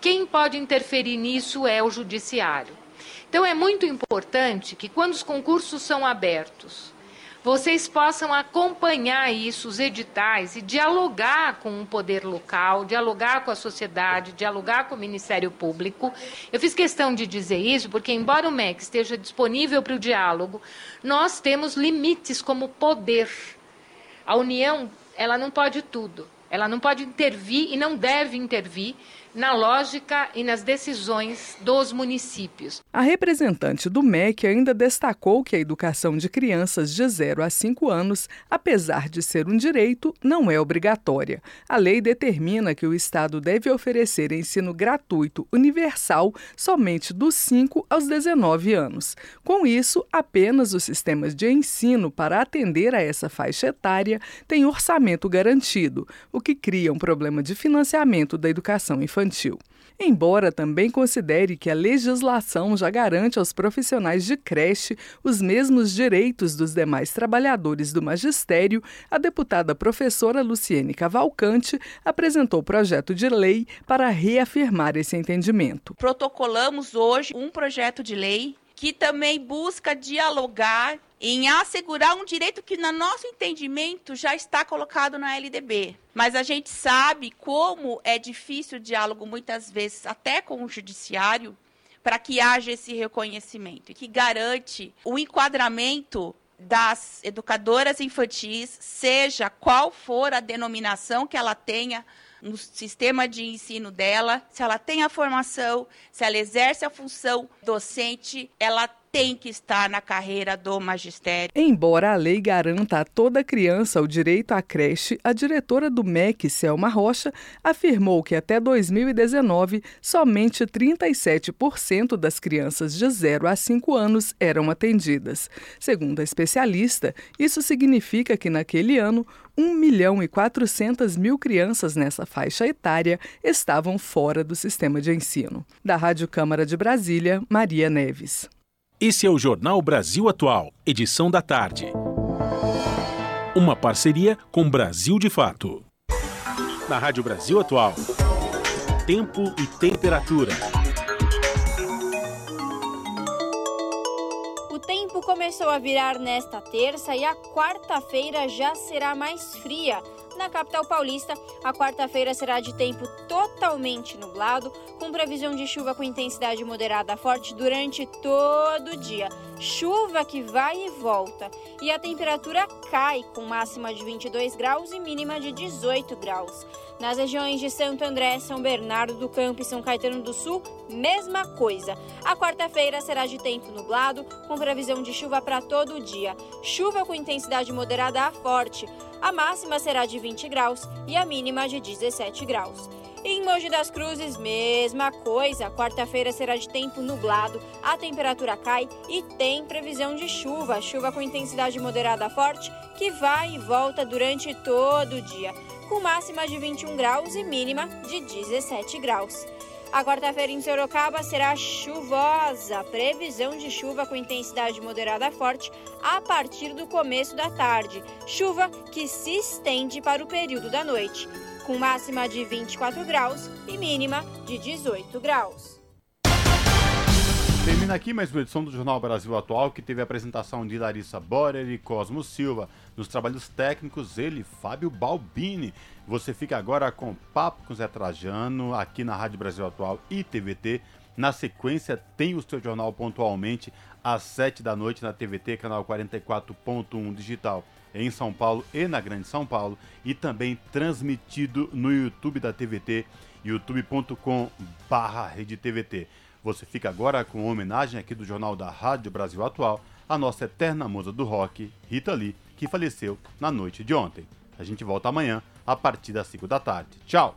Speaker 30: Quem pode interferir nisso é o judiciário. Então é muito importante que quando os concursos são abertos, vocês possam acompanhar isso, os editais, e dialogar com o poder local, dialogar com a sociedade, dialogar com o Ministério Público. Eu fiz questão de dizer isso porque, embora o MEC esteja disponível para o diálogo, nós temos limites como poder. A União, ela não pode tudo. Ela não pode intervir e não deve intervir na lógica e nas decisões dos municípios.
Speaker 29: A representante do MEC ainda destacou que a educação de crianças de 0 a 5 anos, apesar de ser um direito, não é obrigatória. A lei determina que o Estado deve oferecer ensino gratuito universal somente dos 5 aos 19 anos. Com isso, apenas os sistemas de ensino para atender a essa faixa etária têm orçamento garantido, o que cria um problema de financiamento da educação infantil infantil. Embora também considere que a legislação já garante aos profissionais de creche os mesmos direitos dos demais trabalhadores do magistério, a deputada professora Luciene Cavalcante apresentou projeto de lei para reafirmar esse entendimento.
Speaker 31: Protocolamos hoje um projeto de lei que também busca dialogar em assegurar um direito que, no nosso entendimento, já está colocado na LDB. Mas a gente sabe como é difícil o diálogo, muitas vezes, até com o judiciário, para que haja esse reconhecimento e que garante o enquadramento das educadoras infantis, seja qual for a denominação que ela tenha no sistema de ensino dela, se ela tem a formação, se ela exerce a função docente, ela tem que estar na carreira do magistério.
Speaker 29: Embora a lei garanta a toda criança o direito à creche, a diretora do MEC, Selma Rocha, afirmou que até 2019 somente 37% das crianças de 0 a 5 anos eram atendidas. Segundo a especialista, isso significa que naquele ano 1 milhão e 400 mil crianças nessa faixa etária estavam fora do sistema de ensino. Da Rádio Câmara de Brasília, Maria Neves.
Speaker 2: Esse é o Jornal Brasil Atual, edição da tarde. Uma parceria com Brasil de Fato. Na Rádio Brasil Atual. Tempo e temperatura.
Speaker 3: O tempo começou a virar nesta terça e a quarta-feira já será mais fria Na capital paulista, a quarta-feira será de tempo totalmente nublado, com previsão de chuva com intensidade moderada a forte durante todo o dia. Chuva que vai e volta. E a temperatura cai, com máxima de 22 graus e mínima de 18 graus. Nas regiões de Santo André, São Bernardo do Campo e São Caetano do Sul, mesma coisa. A quarta-feira será de tempo nublado, com previsão de chuva para todo o dia. Chuva com intensidade moderada a forte. A máxima será de 20 graus e a mínima de 17 graus. Em Mogi das Cruzes, mesma coisa. Quarta-feira será de tempo nublado, a temperatura cai e tem previsão de chuva. Chuva com intensidade moderada a forte, que vai e volta durante todo o dia com máxima de 21 graus e mínima de 17 graus. A quarta-feira em Sorocaba será chuvosa, previsão de chuva com intensidade moderada forte a partir do começo da tarde. Chuva que se estende para o período da noite, com máxima de 24 graus e mínima de 18 graus.
Speaker 1: Termina aqui mais uma edição do Jornal Brasil Atual, que teve a apresentação de Larissa Borer e Cosmo Silva. Nos trabalhos técnicos, ele, Fábio Balbini. Você fica agora com Papo com Zé Trajano, aqui na Rádio Brasil Atual e TVT. Na sequência, tem o seu jornal pontualmente às 7 da noite na TVT, canal 44.1 digital em São Paulo e na Grande São Paulo. E também transmitido no YouTube da TVT, youtube.com/redetvt. Você fica agora com uma homenagem aqui do Jornal da Rádio Brasil Atual à nossa eterna musa do rock, Rita Lee, que faleceu na noite de ontem. A gente volta amanhã a partir das 5 da tarde. Tchau!